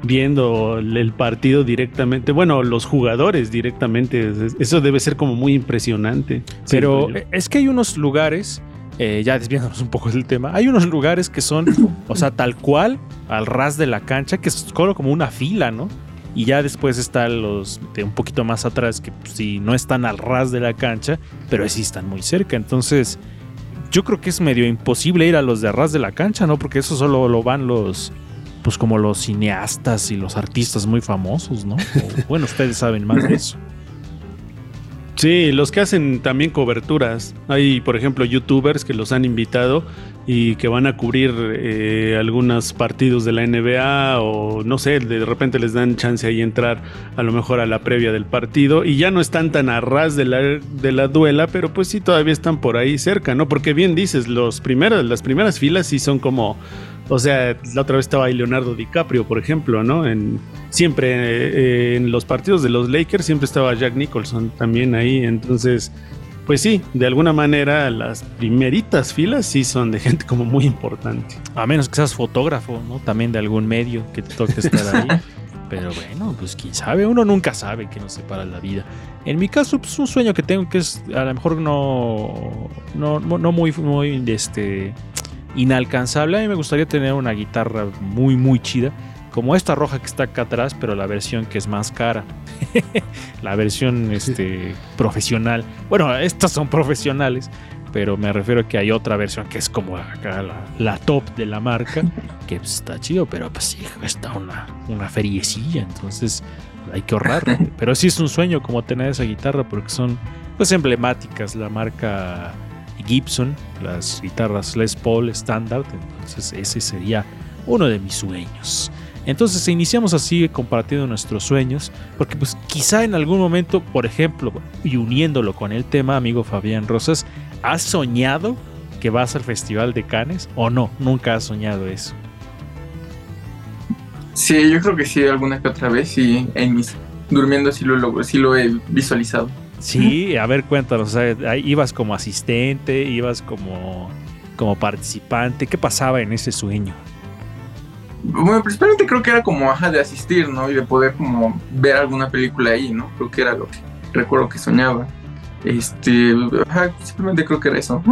viendo el partido directamente, bueno, los jugadores directamente. Es- Eso debe ser como muy impresionante. Pero es que hay unos lugares, eh, ya desviándonos un poco del tema, hay unos lugares que son, o sea, tal cual, al ras de la cancha, que es como una fila, ¿no? Y ya después están los de un poquito más atrás, que pues, sí, no están al ras de la cancha, pero sí están muy cerca. Entonces, yo creo que es medio imposible ir a los de ras de la cancha, ¿no? Porque eso solo lo van los, pues como los cineastas y los artistas muy famosos, ¿no? O, bueno, ustedes saben más de eso. Sí, los que hacen también coberturas. Hay, por ejemplo, youtubers que los han invitado y que van a cubrir eh, algunos partidos de la NBA o no sé, de repente les dan chance ahí entrar a lo mejor a la previa del partido y ya no están tan a ras de la, de la duela, pero pues sí todavía están por ahí cerca, ¿no? Porque bien dices, los primeros, las primeras filas sí son como, o sea, la otra vez estaba ahí Leonardo DiCaprio, por ejemplo, ¿no? En, siempre eh, en los partidos de los Lakers siempre estaba Jack Nicholson también ahí, entonces, pues sí, de alguna manera las primeritas filas sí son de gente como muy importante. A menos que seas fotógrafo, ¿no? También de algún medio que te toque estar ahí. Pero bueno, pues quién sabe, uno nunca sabe que nos separa la vida. En mi caso, pues un sueño que tengo que es a lo mejor no, no, no muy, muy este, inalcanzable. A mí me gustaría tener una guitarra muy, muy chida. Como esta roja que está acá atrás, pero la versión que es más cara. la versión este, profesional. Bueno, estas son profesionales, pero me refiero a que hay otra versión que es como acá la, la top de la marca, que pues, está chido, pero pues sí, está una, una feriecilla, entonces hay que ahorrar. pero sí es un sueño como tener esa guitarra porque son pues emblemáticas, la marca Gibson, las guitarras Les Paul estándar, entonces ese sería uno de mis sueños. Entonces iniciamos así compartiendo nuestros sueños, porque pues quizá en algún momento, por ejemplo, y uniéndolo con el tema, amigo Fabián Rosas, ¿has soñado que vas al Festival de Cannes o no? Nunca has soñado eso. Sí, yo creo que sí, alguna que otra vez, sí, en mis durmiendo sí lo, sí lo he visualizado. Sí, a ver, cuéntanos, o ibas como asistente, ibas como, como participante, ¿qué pasaba en ese sueño? Bueno, principalmente creo que era como ajá de asistir, ¿no? Y de poder como ver alguna película ahí, ¿no? Creo que era lo que recuerdo que soñaba. Este, ajá, simplemente creo que era eso.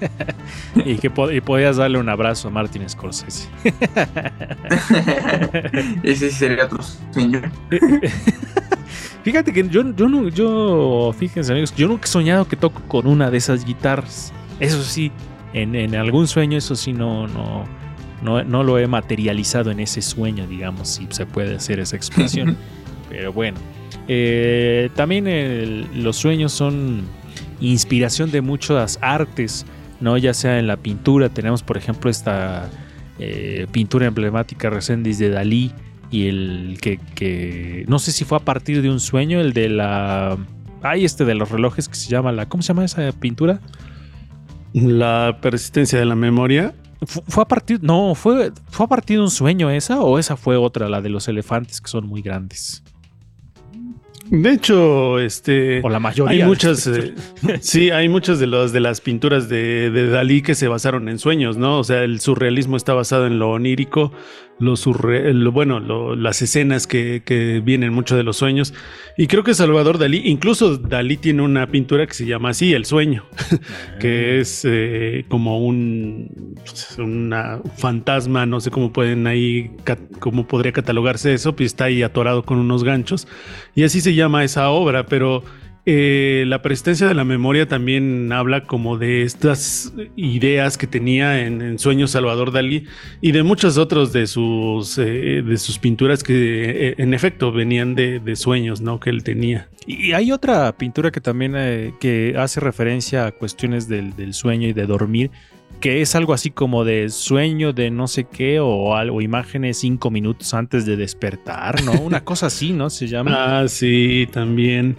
y que po- y podías darle un abrazo a Martin Scorsese. Ese sería otro sueño. Fíjate que yo, yo, no- yo, fíjense amigos, yo nunca he soñado que toco con una de esas guitarras. Eso sí, en, en algún sueño, eso sí, no, no, no, no lo he materializado en ese sueño, digamos, si se puede hacer esa expresión. Pero bueno, eh, también el- los sueños son inspiración de muchas artes, ¿no? Ya sea en la pintura, tenemos por ejemplo esta eh, pintura emblemática Resendiz de Dalí y el que, que no sé si fue a partir de un sueño, el de la... Hay este de los relojes que se llama la... ¿Cómo se llama esa pintura? La persistencia de la memoria. Fu- ¿Fue a partir... No, fue, ¿fue a partir de un sueño esa o esa fue otra, la de los elefantes que son muy grandes? De hecho, este. O la mayoría. Hay muchas, eh, sí, hay muchas de, los, de las pinturas de, de Dalí que se basaron en sueños, ¿no? O sea, el surrealismo está basado en lo onírico, lo surre, lo- bueno, lo- las escenas que, que vienen mucho de los sueños. Y creo que Salvador Dalí, incluso Dalí tiene una pintura que se llama así, El sueño, que es eh, como un una fantasma, no sé cómo pueden ahí, cómo podría catalogarse eso, pues está ahí atorado con unos ganchos. Y así se llama esa obra, pero eh, la persistencia de la memoria también habla como de estas ideas que tenía en, en Sueños Salvador Dalí y de muchos otros de sus, eh, de sus pinturas que eh, en efecto venían de, de sueños ¿no? que él tenía. Y hay otra pintura que también eh, que hace referencia a cuestiones del, del sueño y de dormir, que es algo así como de sueño de no sé qué o algo, imágenes cinco minutos antes de despertar, ¿no? Una cosa así, ¿no? Se llama. Ah, sí, también.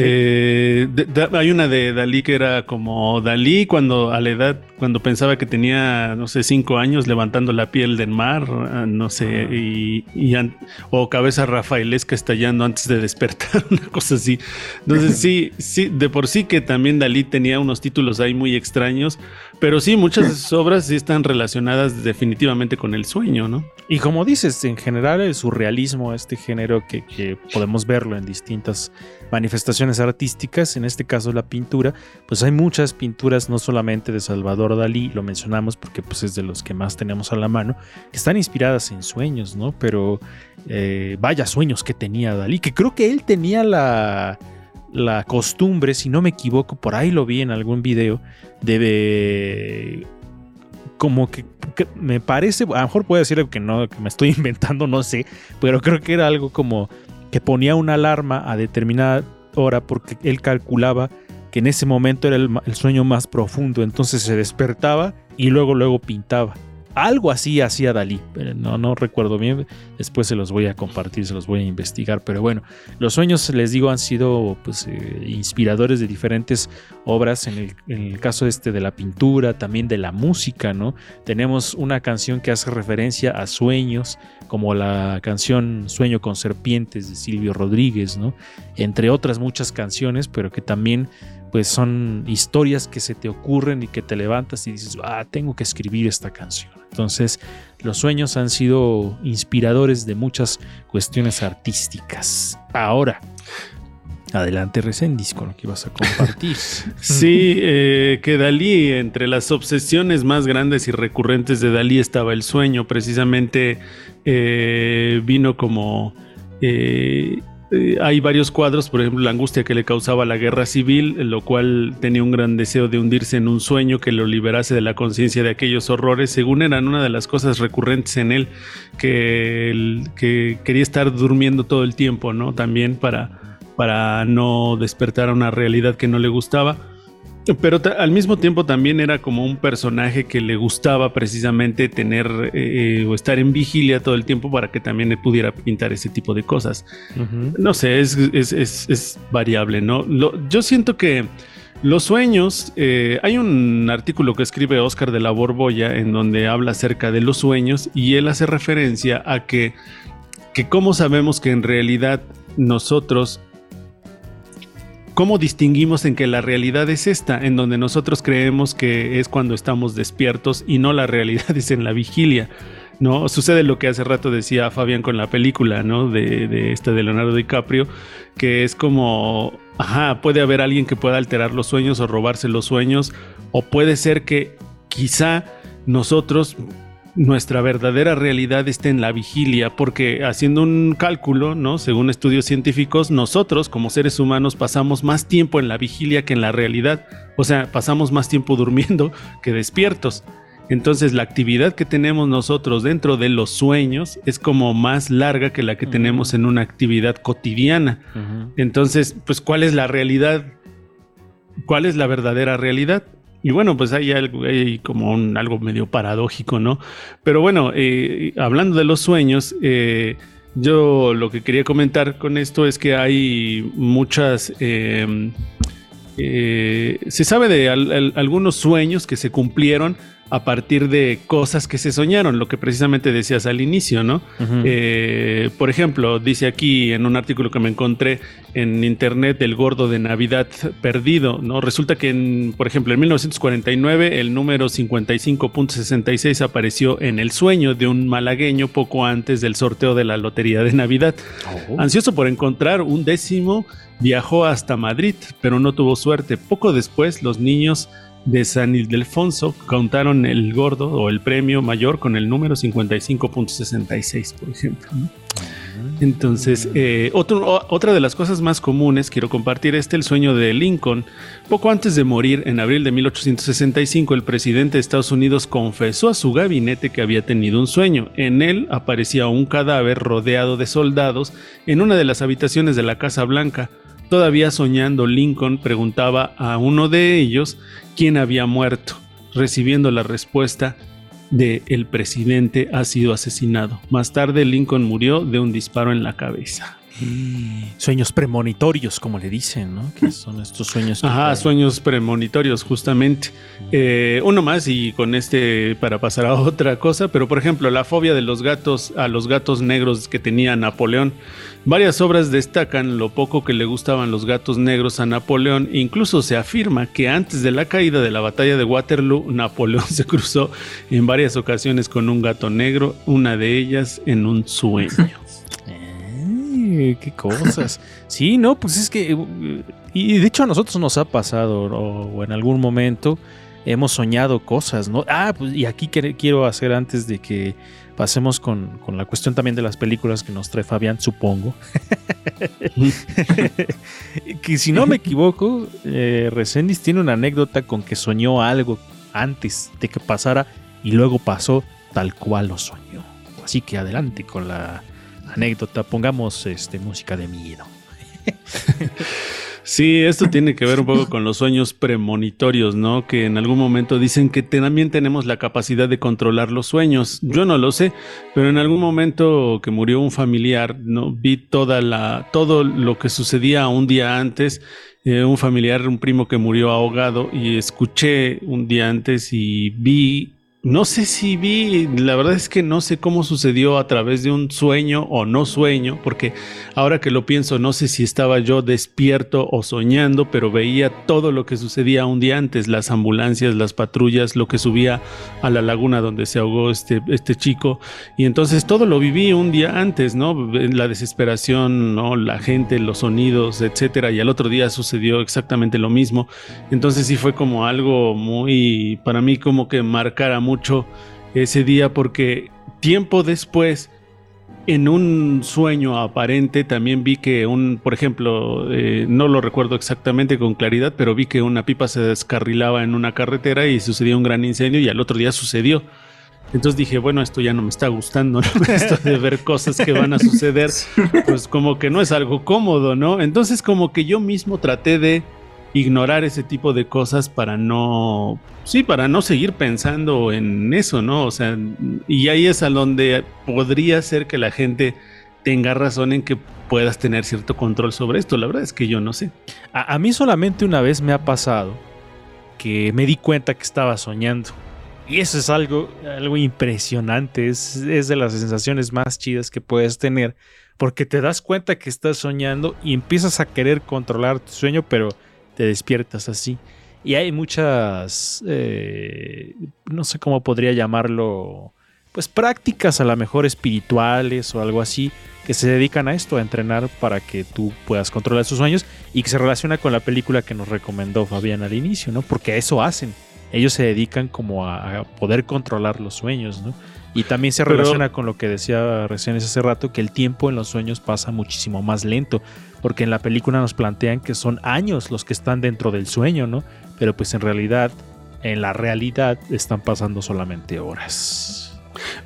Eh, de- hay una de Dalí que era como Dalí cuando a la edad, cuando pensaba que tenía, no sé, cinco años levantando la piel del mar, ah, no sé, y, y an- o cabeza rafaelesca estallando antes de despertar, una cosa así. Entonces sí, sí, de por sí que también Dalí tenía unos títulos ahí muy extraños, pero sí, muchas de sus obras sí están relacionadas definitivamente con el sueño, ¿no? Y como dices, en general el surrealismo, este género que, que podemos verlo en distintas manifestaciones artísticas, en este caso la pintura, pues hay muchas pinturas, no solamente de Salvador Dalí, lo mencionamos porque pues es de los que más tenemos a la mano, que están inspiradas en sueños, ¿no? Pero eh, vaya sueños que tenía Dalí, que creo que él tenía la, la costumbre, si no me equivoco, por ahí lo vi en algún video, de... de- como que, me parece, a lo mejor puede decir que no, que me estoy inventando, no sé, pero creo que era algo como que ponía una alarma a determinada hora porque él calculaba que en ese momento era el, el sueño más profundo, entonces se despertaba y luego luego pintaba. Algo así hacía Dalí, no, no recuerdo bien. Después se los voy a compartir, se los voy a investigar. Pero bueno, los sueños, les digo, han sido pues, eh, inspiradores de diferentes obras. En el, en el caso este de la pintura, también de la música, ¿no? Tenemos una canción que hace referencia a sueños, como la canción Sueño con Serpientes de Silvio Rodríguez, ¿no? Entre otras muchas canciones, pero que también pues son historias que se te ocurren y que te levantas y dices, ah, tengo que escribir esta canción. Entonces, los sueños han sido inspiradores de muchas cuestiones artísticas. Ahora, adelante, Recendis, con lo que ibas a compartir. Sí, eh, que Dalí, entre las obsesiones más grandes y recurrentes de Dalí estaba el sueño, precisamente eh, vino como... eh, eh, hay varios cuadros, por ejemplo, la angustia que le causaba la guerra civil, lo cual tenía un gran deseo de hundirse en un sueño que lo liberase de la conciencia de aquellos horrores, según eran una de las cosas recurrentes en él, que, quería estar durmiendo todo el tiempo, ¿no? También para, para no despertar a una realidad que no le gustaba. Pero al mismo tiempo también era como un personaje que le gustaba precisamente tener eh, o estar en vigilia todo el tiempo para que también pudiera pintar ese tipo de cosas. No sé, es, es- es- es variable, ¿no? Lo- yo siento que los sueños, eh, hay un artículo que escribe Oscar de la Borbolla en donde habla acerca de los sueños y él hace referencia a que, que cómo sabemos que en realidad nosotros ¿Cómo distinguimos en que la realidad es esta, en donde nosotros creemos que es cuando estamos despiertos y no la realidad es en la vigilia? ¿No? Sucede lo que hace rato decía Fabián con la película, ¿no? De, de esta de Leonardo DiCaprio, que es como, ajá, puede haber alguien que pueda alterar los sueños o robarse los sueños, o puede ser que quizá nosotros nuestra verdadera realidad está en la vigilia, porque haciendo un cálculo, ¿no? Según estudios científicos, nosotros como seres humanos pasamos más tiempo en la vigilia que en la realidad. O sea, pasamos más tiempo durmiendo que despiertos. Entonces la actividad que tenemos nosotros dentro de los sueños es como más larga que la que tenemos en una actividad cotidiana. Entonces, pues, ¿cuál es la realidad? ¿Cuál es la verdadera realidad? Y bueno, pues hay algo, hay como un, algo medio paradójico, ¿no? Pero bueno, eh, hablando de los sueños, eh, yo lo que quería comentar con esto es que hay muchas... eh, eh, se sabe de al- al- algunos sueños que se cumplieron a partir de cosas que se soñaron, lo que precisamente decías al inicio, ¿no? Eh, por ejemplo, dice aquí en un artículo que me encontré en internet del gordo de Navidad perdido, ¿no? Resulta que, en, por ejemplo, en 1949 el número 55.66 apareció en el sueño de un malagueño poco antes del sorteo de la Lotería de Navidad. Oh. Ansioso por encontrar un décimo, viajó hasta Madrid, pero no tuvo suerte. Poco después, los niños de San Ildefonso contaron el gordo o el premio mayor con el número 55.66, por ejemplo. ¿no? Entonces, eh, otro- otra de las cosas más comunes, quiero compartir este, el sueño de Lincoln. Poco antes de morir, en abril de 1865, el presidente de Estados Unidos confesó a su gabinete que había tenido un sueño. En él aparecía un cadáver rodeado de soldados en una de las habitaciones de la Casa Blanca. Todavía soñando, Lincoln preguntaba a uno de ellos quién había muerto, recibiendo la respuesta de el presidente ha sido asesinado. Más tarde Lincoln murió de un disparo en la cabeza. Sueños premonitorios, como le dicen, ¿no? Que son estos sueños. que Ajá, sueños premonitorios, justamente. Eh, uno más y con este para pasar a otra cosa, pero por ejemplo, la fobia de los gatos a los gatos negros que tenía Napoleón. Varias obras destacan lo poco que le gustaban los gatos negros a Napoleón. Incluso se afirma que antes de la caída de la batalla de Waterloo, Napoleón se cruzó en varias ocasiones con un gato negro, una de ellas en un sueño. Ay, qué cosas. Sí, no, pues es que. eh, Y de hecho a nosotros nos ha pasado, o, en algún momento hemos soñado cosas, ¿no? Ah, pues y aquí quiero hacer antes de que pasemos con, con la cuestión también de las películas que nos trae Fabián, supongo. que si no me equivoco, eh, Resendiz tiene una anécdota con que soñó algo antes de que pasara y luego pasó tal cual lo soñó. Así que adelante con la anécdota, pongamos este, música de miedo. Sí, esto tiene que ver un poco con los sueños premonitorios, ¿no? Que en algún momento dicen que también tenemos la capacidad de controlar los sueños. Yo no lo sé, pero en algún momento que murió un familiar, no vi toda la todo lo que sucedía un día antes. eh, un familiar, un primo que murió ahogado y escuché un día antes y vi no sé si vi, la verdad es que no sé cómo sucedió a través de un sueño o no sueño, porque ahora que lo pienso, no sé si estaba yo despierto o soñando, pero veía todo lo que sucedía un día antes, las ambulancias, las patrullas, lo que subía a la laguna donde se ahogó este, este chico, y entonces todo lo viví un día antes, ¿no? La desesperación, ¿no? La gente, los sonidos, etcétera, y al otro día sucedió exactamente lo mismo. Entonces sí fue como algo muy, para mí como que marcara mucho ese día porque tiempo después, en un sueño aparente, también vi que un, por ejemplo, eh, no lo recuerdo exactamente con claridad, pero vi que una pipa se descarrilaba en una carretera y sucedió un gran incendio y al otro día sucedió. Entonces dije, bueno, esto ya no me está gustando, ¿no? esto de ver cosas que van a suceder, pues como que no es algo cómodo, ¿no? Entonces como que yo mismo traté de ignorar ese tipo de cosas para no, sí, para no seguir pensando en eso, ¿no? O sea, y ahí es a donde podría ser que la gente tenga razón en que puedas tener cierto control sobre esto. La verdad es que yo no sé. A, mí solamente una vez me ha pasado que me di cuenta que estaba soñando. Y eso es algo, algo impresionante, es, es de las sensaciones más chidas que puedes tener, porque te das cuenta que estás soñando y empiezas a querer controlar tu sueño, pero te despiertas así. Y hay muchas, eh, no sé cómo podría llamarlo, pues prácticas a lo mejor espirituales o algo así, que se dedican a esto, a entrenar para que tú puedas controlar tus sueños y que se relaciona con la película que nos recomendó Fabián al inicio, ¿no? Porque eso hacen. Ellos se dedican como a, a poder controlar los sueños, ¿no? Y también se Pero- relaciona con lo que decía recién hace rato, que el tiempo en los sueños pasa muchísimo más lento, porque en la película nos plantean que son años los que están dentro del sueño, ¿no? Pero pues en realidad, en la realidad están pasando solamente horas.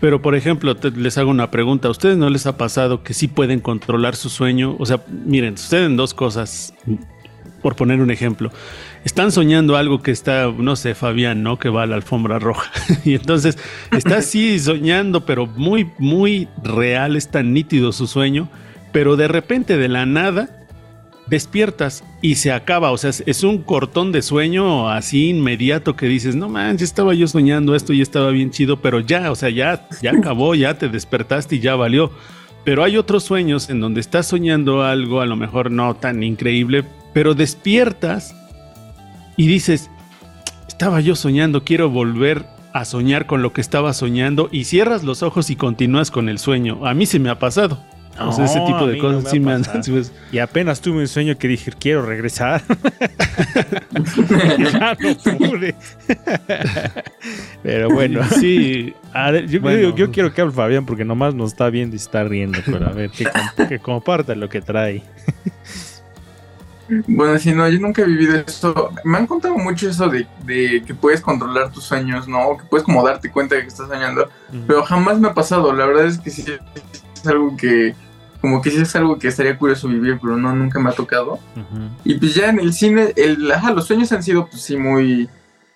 Pero, por ejemplo, te- les hago una pregunta. ¿A ustedes no les ha pasado que sí pueden controlar su sueño? O sea, miren, suceden dos cosas. Por poner un ejemplo, están soñando algo que está, no sé, Fabián, ¿no? Que va a la alfombra roja. y entonces está así soñando, pero muy, muy real, es tan nítido su sueño. Pero de repente, de la nada, despiertas y se acaba. O sea, es- un cortón de sueño así inmediato que dices, no manches, estaba yo soñando esto y estaba bien chido, pero ya, o sea, ya, ya acabó, ya te despertaste y ya valió. Pero hay otros sueños en donde estás soñando algo, a lo mejor no tan increíble, pero despiertas y dices, estaba yo soñando, quiero volver a soñar con lo que estaba soñando y cierras los ojos y continúas con el sueño. A mí se me ha pasado. O sea, ese tipo a de no cosas sí me pues, Y apenas tuve un sueño que dije, quiero regresar. ya no pude. Pero bueno. sí, A ver, yo, Bueno. yo- yo quiero que hable Fabián porque nomás nos está viendo y está riendo. Pero a ver, que, que comparta lo que trae. Bueno, si no, yo nunca he vivido eso. Me han contado mucho eso de, de que puedes controlar tus sueños, ¿no? Que puedes como darte cuenta de que estás soñando. Pero jamás me ha pasado. La verdad es que sí es algo que, como que sí es algo que estaría curioso vivir, pero no, nunca me ha tocado. Ujú. Y pues ya en el cine, el, ajá, los sueños han sido pues sí muy,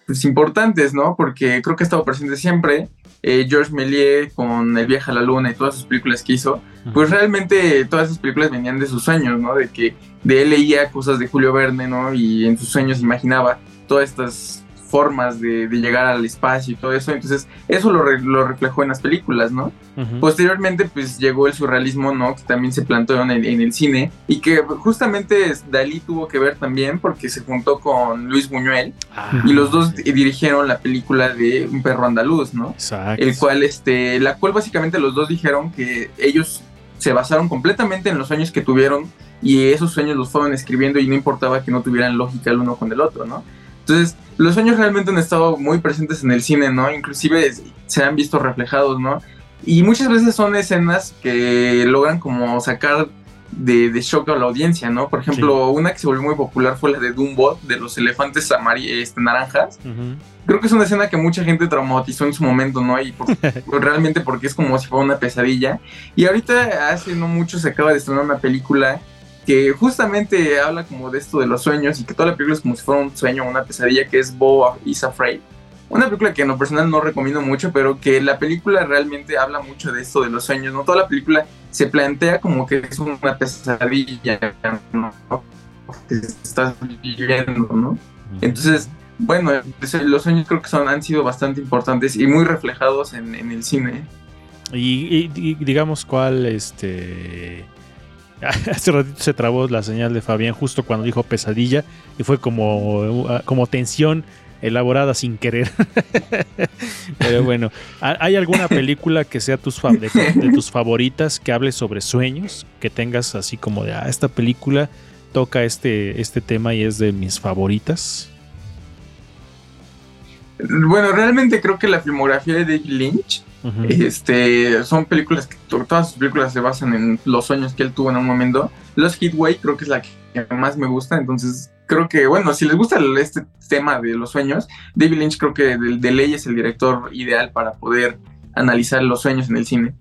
pues, importantes, ¿no? Porque creo que ha estado presente siempre. Eh, George Méliès con El viaje a la luna y todas sus películas que hizo, pues realmente todas esas películas venían de sus sueños, ¿no? De que de él leía cosas de Julio Verne, ¿no? Y en sus sueños imaginaba todas estas formas de, de llegar al espacio y todo eso. Entonces, eso lo, re- lo reflejó en las películas, ¿no? Posteriormente, pues llegó el surrealismo, ¿no? Que también se planteó en el, en el cine y que justamente Dalí tuvo que ver también porque se juntó con Luis Buñuel Ah, y los dos di- dirigieron la película de Un perro andaluz, ¿no? exacto. El cual, este, la cual básicamente los dos dijeron que ellos se basaron completamente en los sueños que tuvieron y esos sueños los fueron escribiendo y no importaba que no tuvieran lógica el uno con el otro, ¿no? Entonces, los sueños realmente han estado muy presentes en el cine, ¿no? Inclusive se han visto reflejados, ¿no? Y muchas veces son escenas que logran como sacar de, de shock a la audiencia, ¿no? Por ejemplo, una que se volvió muy popular fue la de Dumbo, de los elefantes este, naranjas. Ujú. Creo que es una escena que mucha gente traumatizó en su momento, ¿no? Y por- realmente porque es como si fuera una pesadilla. Y ahorita hace no mucho se acaba de estrenar una película que justamente habla como de esto de los sueños y que toda la película es como si fuera un sueño o una pesadilla que es Bo is Afraid. Una película que en lo personal no recomiendo mucho, pero que la película realmente habla mucho de esto de los sueños, ¿no? Toda la película se plantea como que es una pesadilla, ¿no? Que estás viviendo, ¿no? Entonces, bueno, pues, los sueños creo que son, han sido bastante importantes y muy reflejados en, en el cine. Y, y- y digamos cuál, este... Hace ratito se trabó la señal de Fabián justo cuando dijo pesadilla y fue como, como tensión elaborada sin querer. Pero bueno, ¿ha- ¿hay alguna película que sea tus de tus favoritas que hable sobre sueños? Que tengas así como de, ah, esta película toca este, este tema y es de mis favoritas. Bueno, realmente creo que la filmografía de David Lynch, Este, son películas que to- todas sus películas se basan en los sueños que él tuvo en un momento. Los Hitway creo que es la que más me gusta, entonces creo que, bueno, si les gusta este tema de los sueños, David Lynch creo que de, de ley es el director ideal para poder analizar los sueños en el cine.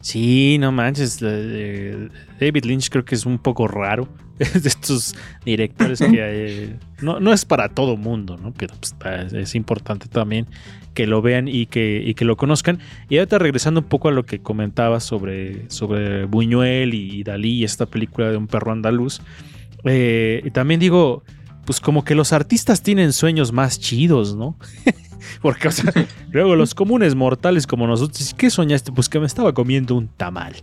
Sí, no manches. eh, David Lynch creo que es un poco raro. Es de estos directores que no, no es para todo mundo, ¿no? Pero pues, es importante también que lo vean y que, y que lo conozcan. Y ahorita regresando un poco a lo que comentaba sobre, sobre Buñuel y Dalí y esta película de un perro andaluz. eh, también digo, pues como que los artistas tienen sueños más chidos, ¿no? Porque, o sea, luego los comunes mortales como nosotros, ¿qué soñaste? Pues que me estaba comiendo un tamal.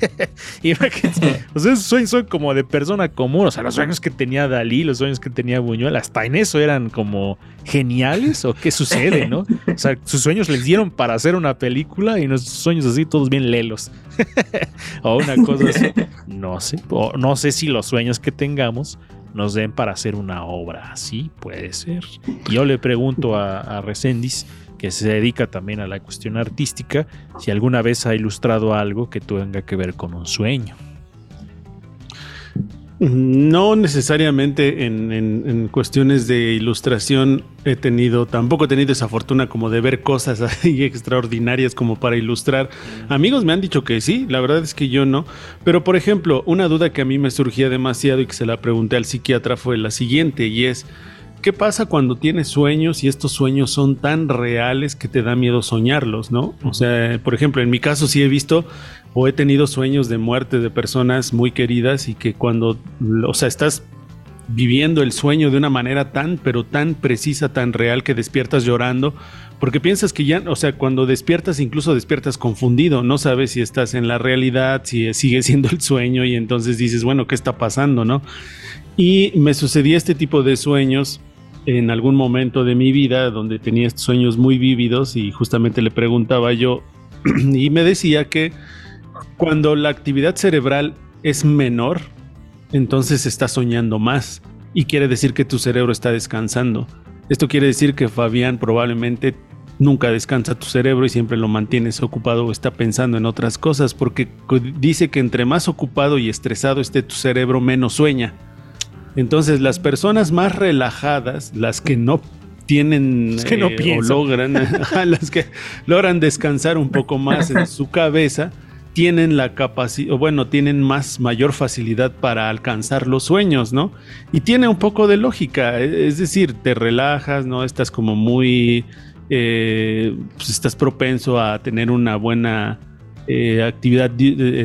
y o sea, esos sueños son como de persona común. O sea, los sueños que tenía Dalí, los sueños que tenía Buñuel, hasta en eso eran como geniales. ¿O qué sucede, no? O sea, sus sueños les dieron para hacer una película y nuestros sueños así, todos bien lelos. o una cosa así. No sé. O no sé si los sueños que tengamos nos den para hacer una obra así, puede ser. Yo le pregunto a, a que se dedica también a la cuestión artística, si alguna vez ha ilustrado algo que tenga que ver con un sueño. No necesariamente en, en- en cuestiones de ilustración he tenido, tampoco he tenido esa fortuna como de ver cosas ahí extraordinarias como para ilustrar. Amigos me han dicho que sí, la verdad es que yo no. Pero por ejemplo, una duda que a mí me surgía demasiado y que se la pregunté al psiquiatra fue la siguiente y es, ¿qué pasa cuando tienes sueños y estos sueños son tan reales que te da miedo soñarlos, no? O sea, por ejemplo, en mi caso sí he visto o he tenido sueños de muerte de personas muy queridas y que cuando, o sea, estás viviendo el sueño de una manera tan, pero tan precisa, tan real que despiertas llorando, porque piensas que ya, o sea, cuando despiertas incluso despiertas confundido, no sabes si estás en la realidad, si sigue siendo el sueño y entonces dices, bueno, ¿qué está pasando, no? Y me sucedía este tipo de sueños en algún momento de mi vida donde tenía sueños muy vívidos y justamente le preguntaba yo y me decía que cuando la actividad cerebral es menor, entonces estás soñando más y quiere decir que tu cerebro está descansando. Esto quiere decir que Fabián probablemente nunca descansa tu cerebro y siempre lo mantienes ocupado o está pensando en otras cosas porque dice que entre más ocupado y estresado esté tu cerebro, menos sueña. Entonces las personas más relajadas, las que no tienen Es que no eh, o piensan. logran, las que logran descansar un poco más en su cabeza, tienen la capacidad, bueno, tienen más mayor facilidad para alcanzar los sueños, ¿no? Y tiene un poco de lógica, e- es decir, te relajas, ¿no? Estás como muy, eh, pues estás propenso a tener una buena eh, actividad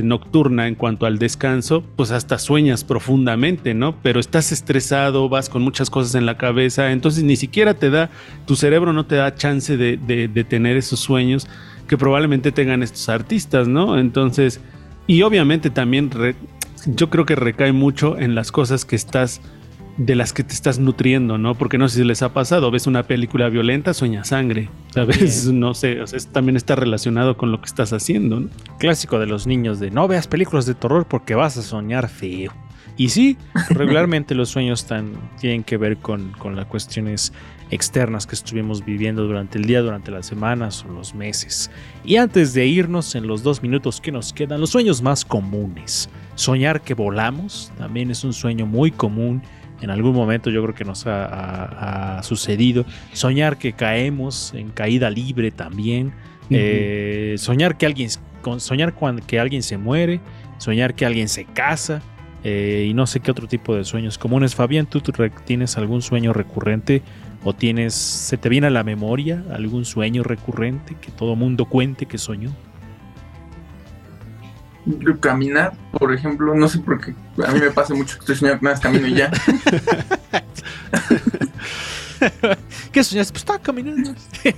nocturna en cuanto al descanso, pues hasta sueñas profundamente, ¿no? Pero estás estresado, vas con muchas cosas en la cabeza, entonces ni siquiera te da, tu cerebro no te da chance de- de tener esos sueños que probablemente tengan estos artistas, ¿no? Entonces, y obviamente también re- yo creo que recae mucho en las cosas que estás de las que te estás nutriendo, ¿no? Porque no sé si les ha pasado, ves una película violenta, sueña sangre, ¿sabes? No sé, o sea, también está relacionado con lo que estás haciendo, ¿no? Clásico de los niños de no veas películas de terror porque vas a soñar feo. Y sí, regularmente los sueños tan, tienen que ver con, con las cuestiones externas que estuvimos viviendo durante el día, durante las semanas o los meses. Y antes de irnos en los dos minutos que nos quedan, los sueños más comunes. Soñar que volamos también es un sueño muy común. En algún momento yo creo que nos ha, ha- ha sucedido. Soñar que caemos en caída libre también. Eh, soñar que alguien soñar que alguien se muere, soñar que alguien se casa eh, y no sé qué otro tipo de sueños comunes. Fabián, ¿tú, tienes algún sueño recurrente o tienes se te viene a la memoria algún sueño recurrente que todo mundo cuente que soñó? Yo Caminar, por ejemplo, no sé por qué. A mí me pasa mucho que estoy soñando que nada más camino y ya. ¿Qué soñaste? Pues estaba caminando.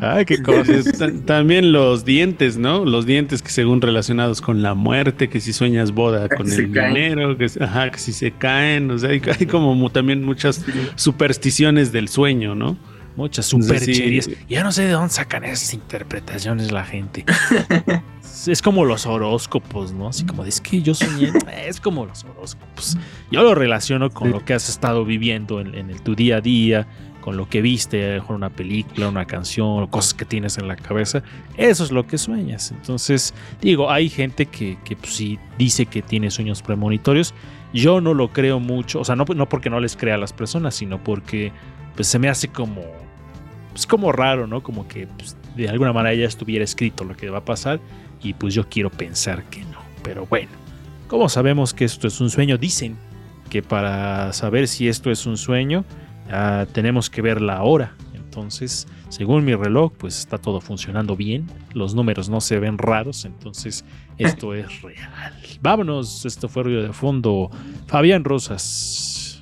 Ay, qué cosas. Ta- También los dientes, ¿no? Los dientes que según relacionados con la muerte, que si sueñas boda con se el caen. dinero, que, ajá, que si se caen, o sea, hay, hay como mu- también muchas supersticiones del sueño, ¿no? Muchas supercherías. sí. Ya no sé de dónde sacan esas interpretaciones la gente. es como los horóscopos, ¿no? Así como, es que yo soñé. Es como los horóscopos. Yo lo relaciono con lo que has estado viviendo en, en el, tu día a día, con lo que viste, mejor una película, una canción, cosas que tienes en la cabeza. Eso es lo que sueñas. Entonces, digo, hay gente que, que pues, sí dice que tiene sueños premonitorios. Yo no lo creo mucho, o sea, no, no porque no les crea a las personas, sino porque pues se me hace como pues como raro, ¿no? Como que pues, de alguna manera ya estuviera escrito lo que va a pasar y pues yo quiero pensar que no. Pero bueno, como sabemos que esto es un sueño, dicen que para saber si esto es un sueño tenemos que ver la hora. Entonces, según mi reloj, pues está todo funcionando bien. Los números no se ven raros, entonces esto es real. Vámonos, esto fue ruido de fondo. Fabián Rosas.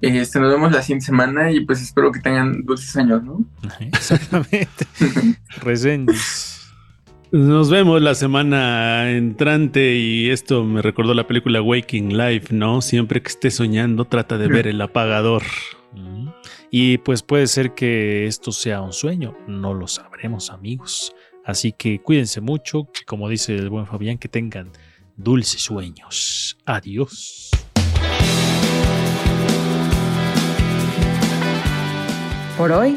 Este, nos vemos la siguiente semana y pues espero que tengan dulces años, ¿no? Exactamente. Resendiz. Nos vemos la semana entrante y esto me recordó la película Waking Life, ¿no? Siempre que estés soñando, trata de ver el apagador. Mm. Y pues puede ser que esto sea un sueño, no lo sabremos amigos. Así que cuídense mucho, que como dice el buen Fabián, que tengan dulces sueños. Adiós. Por hoy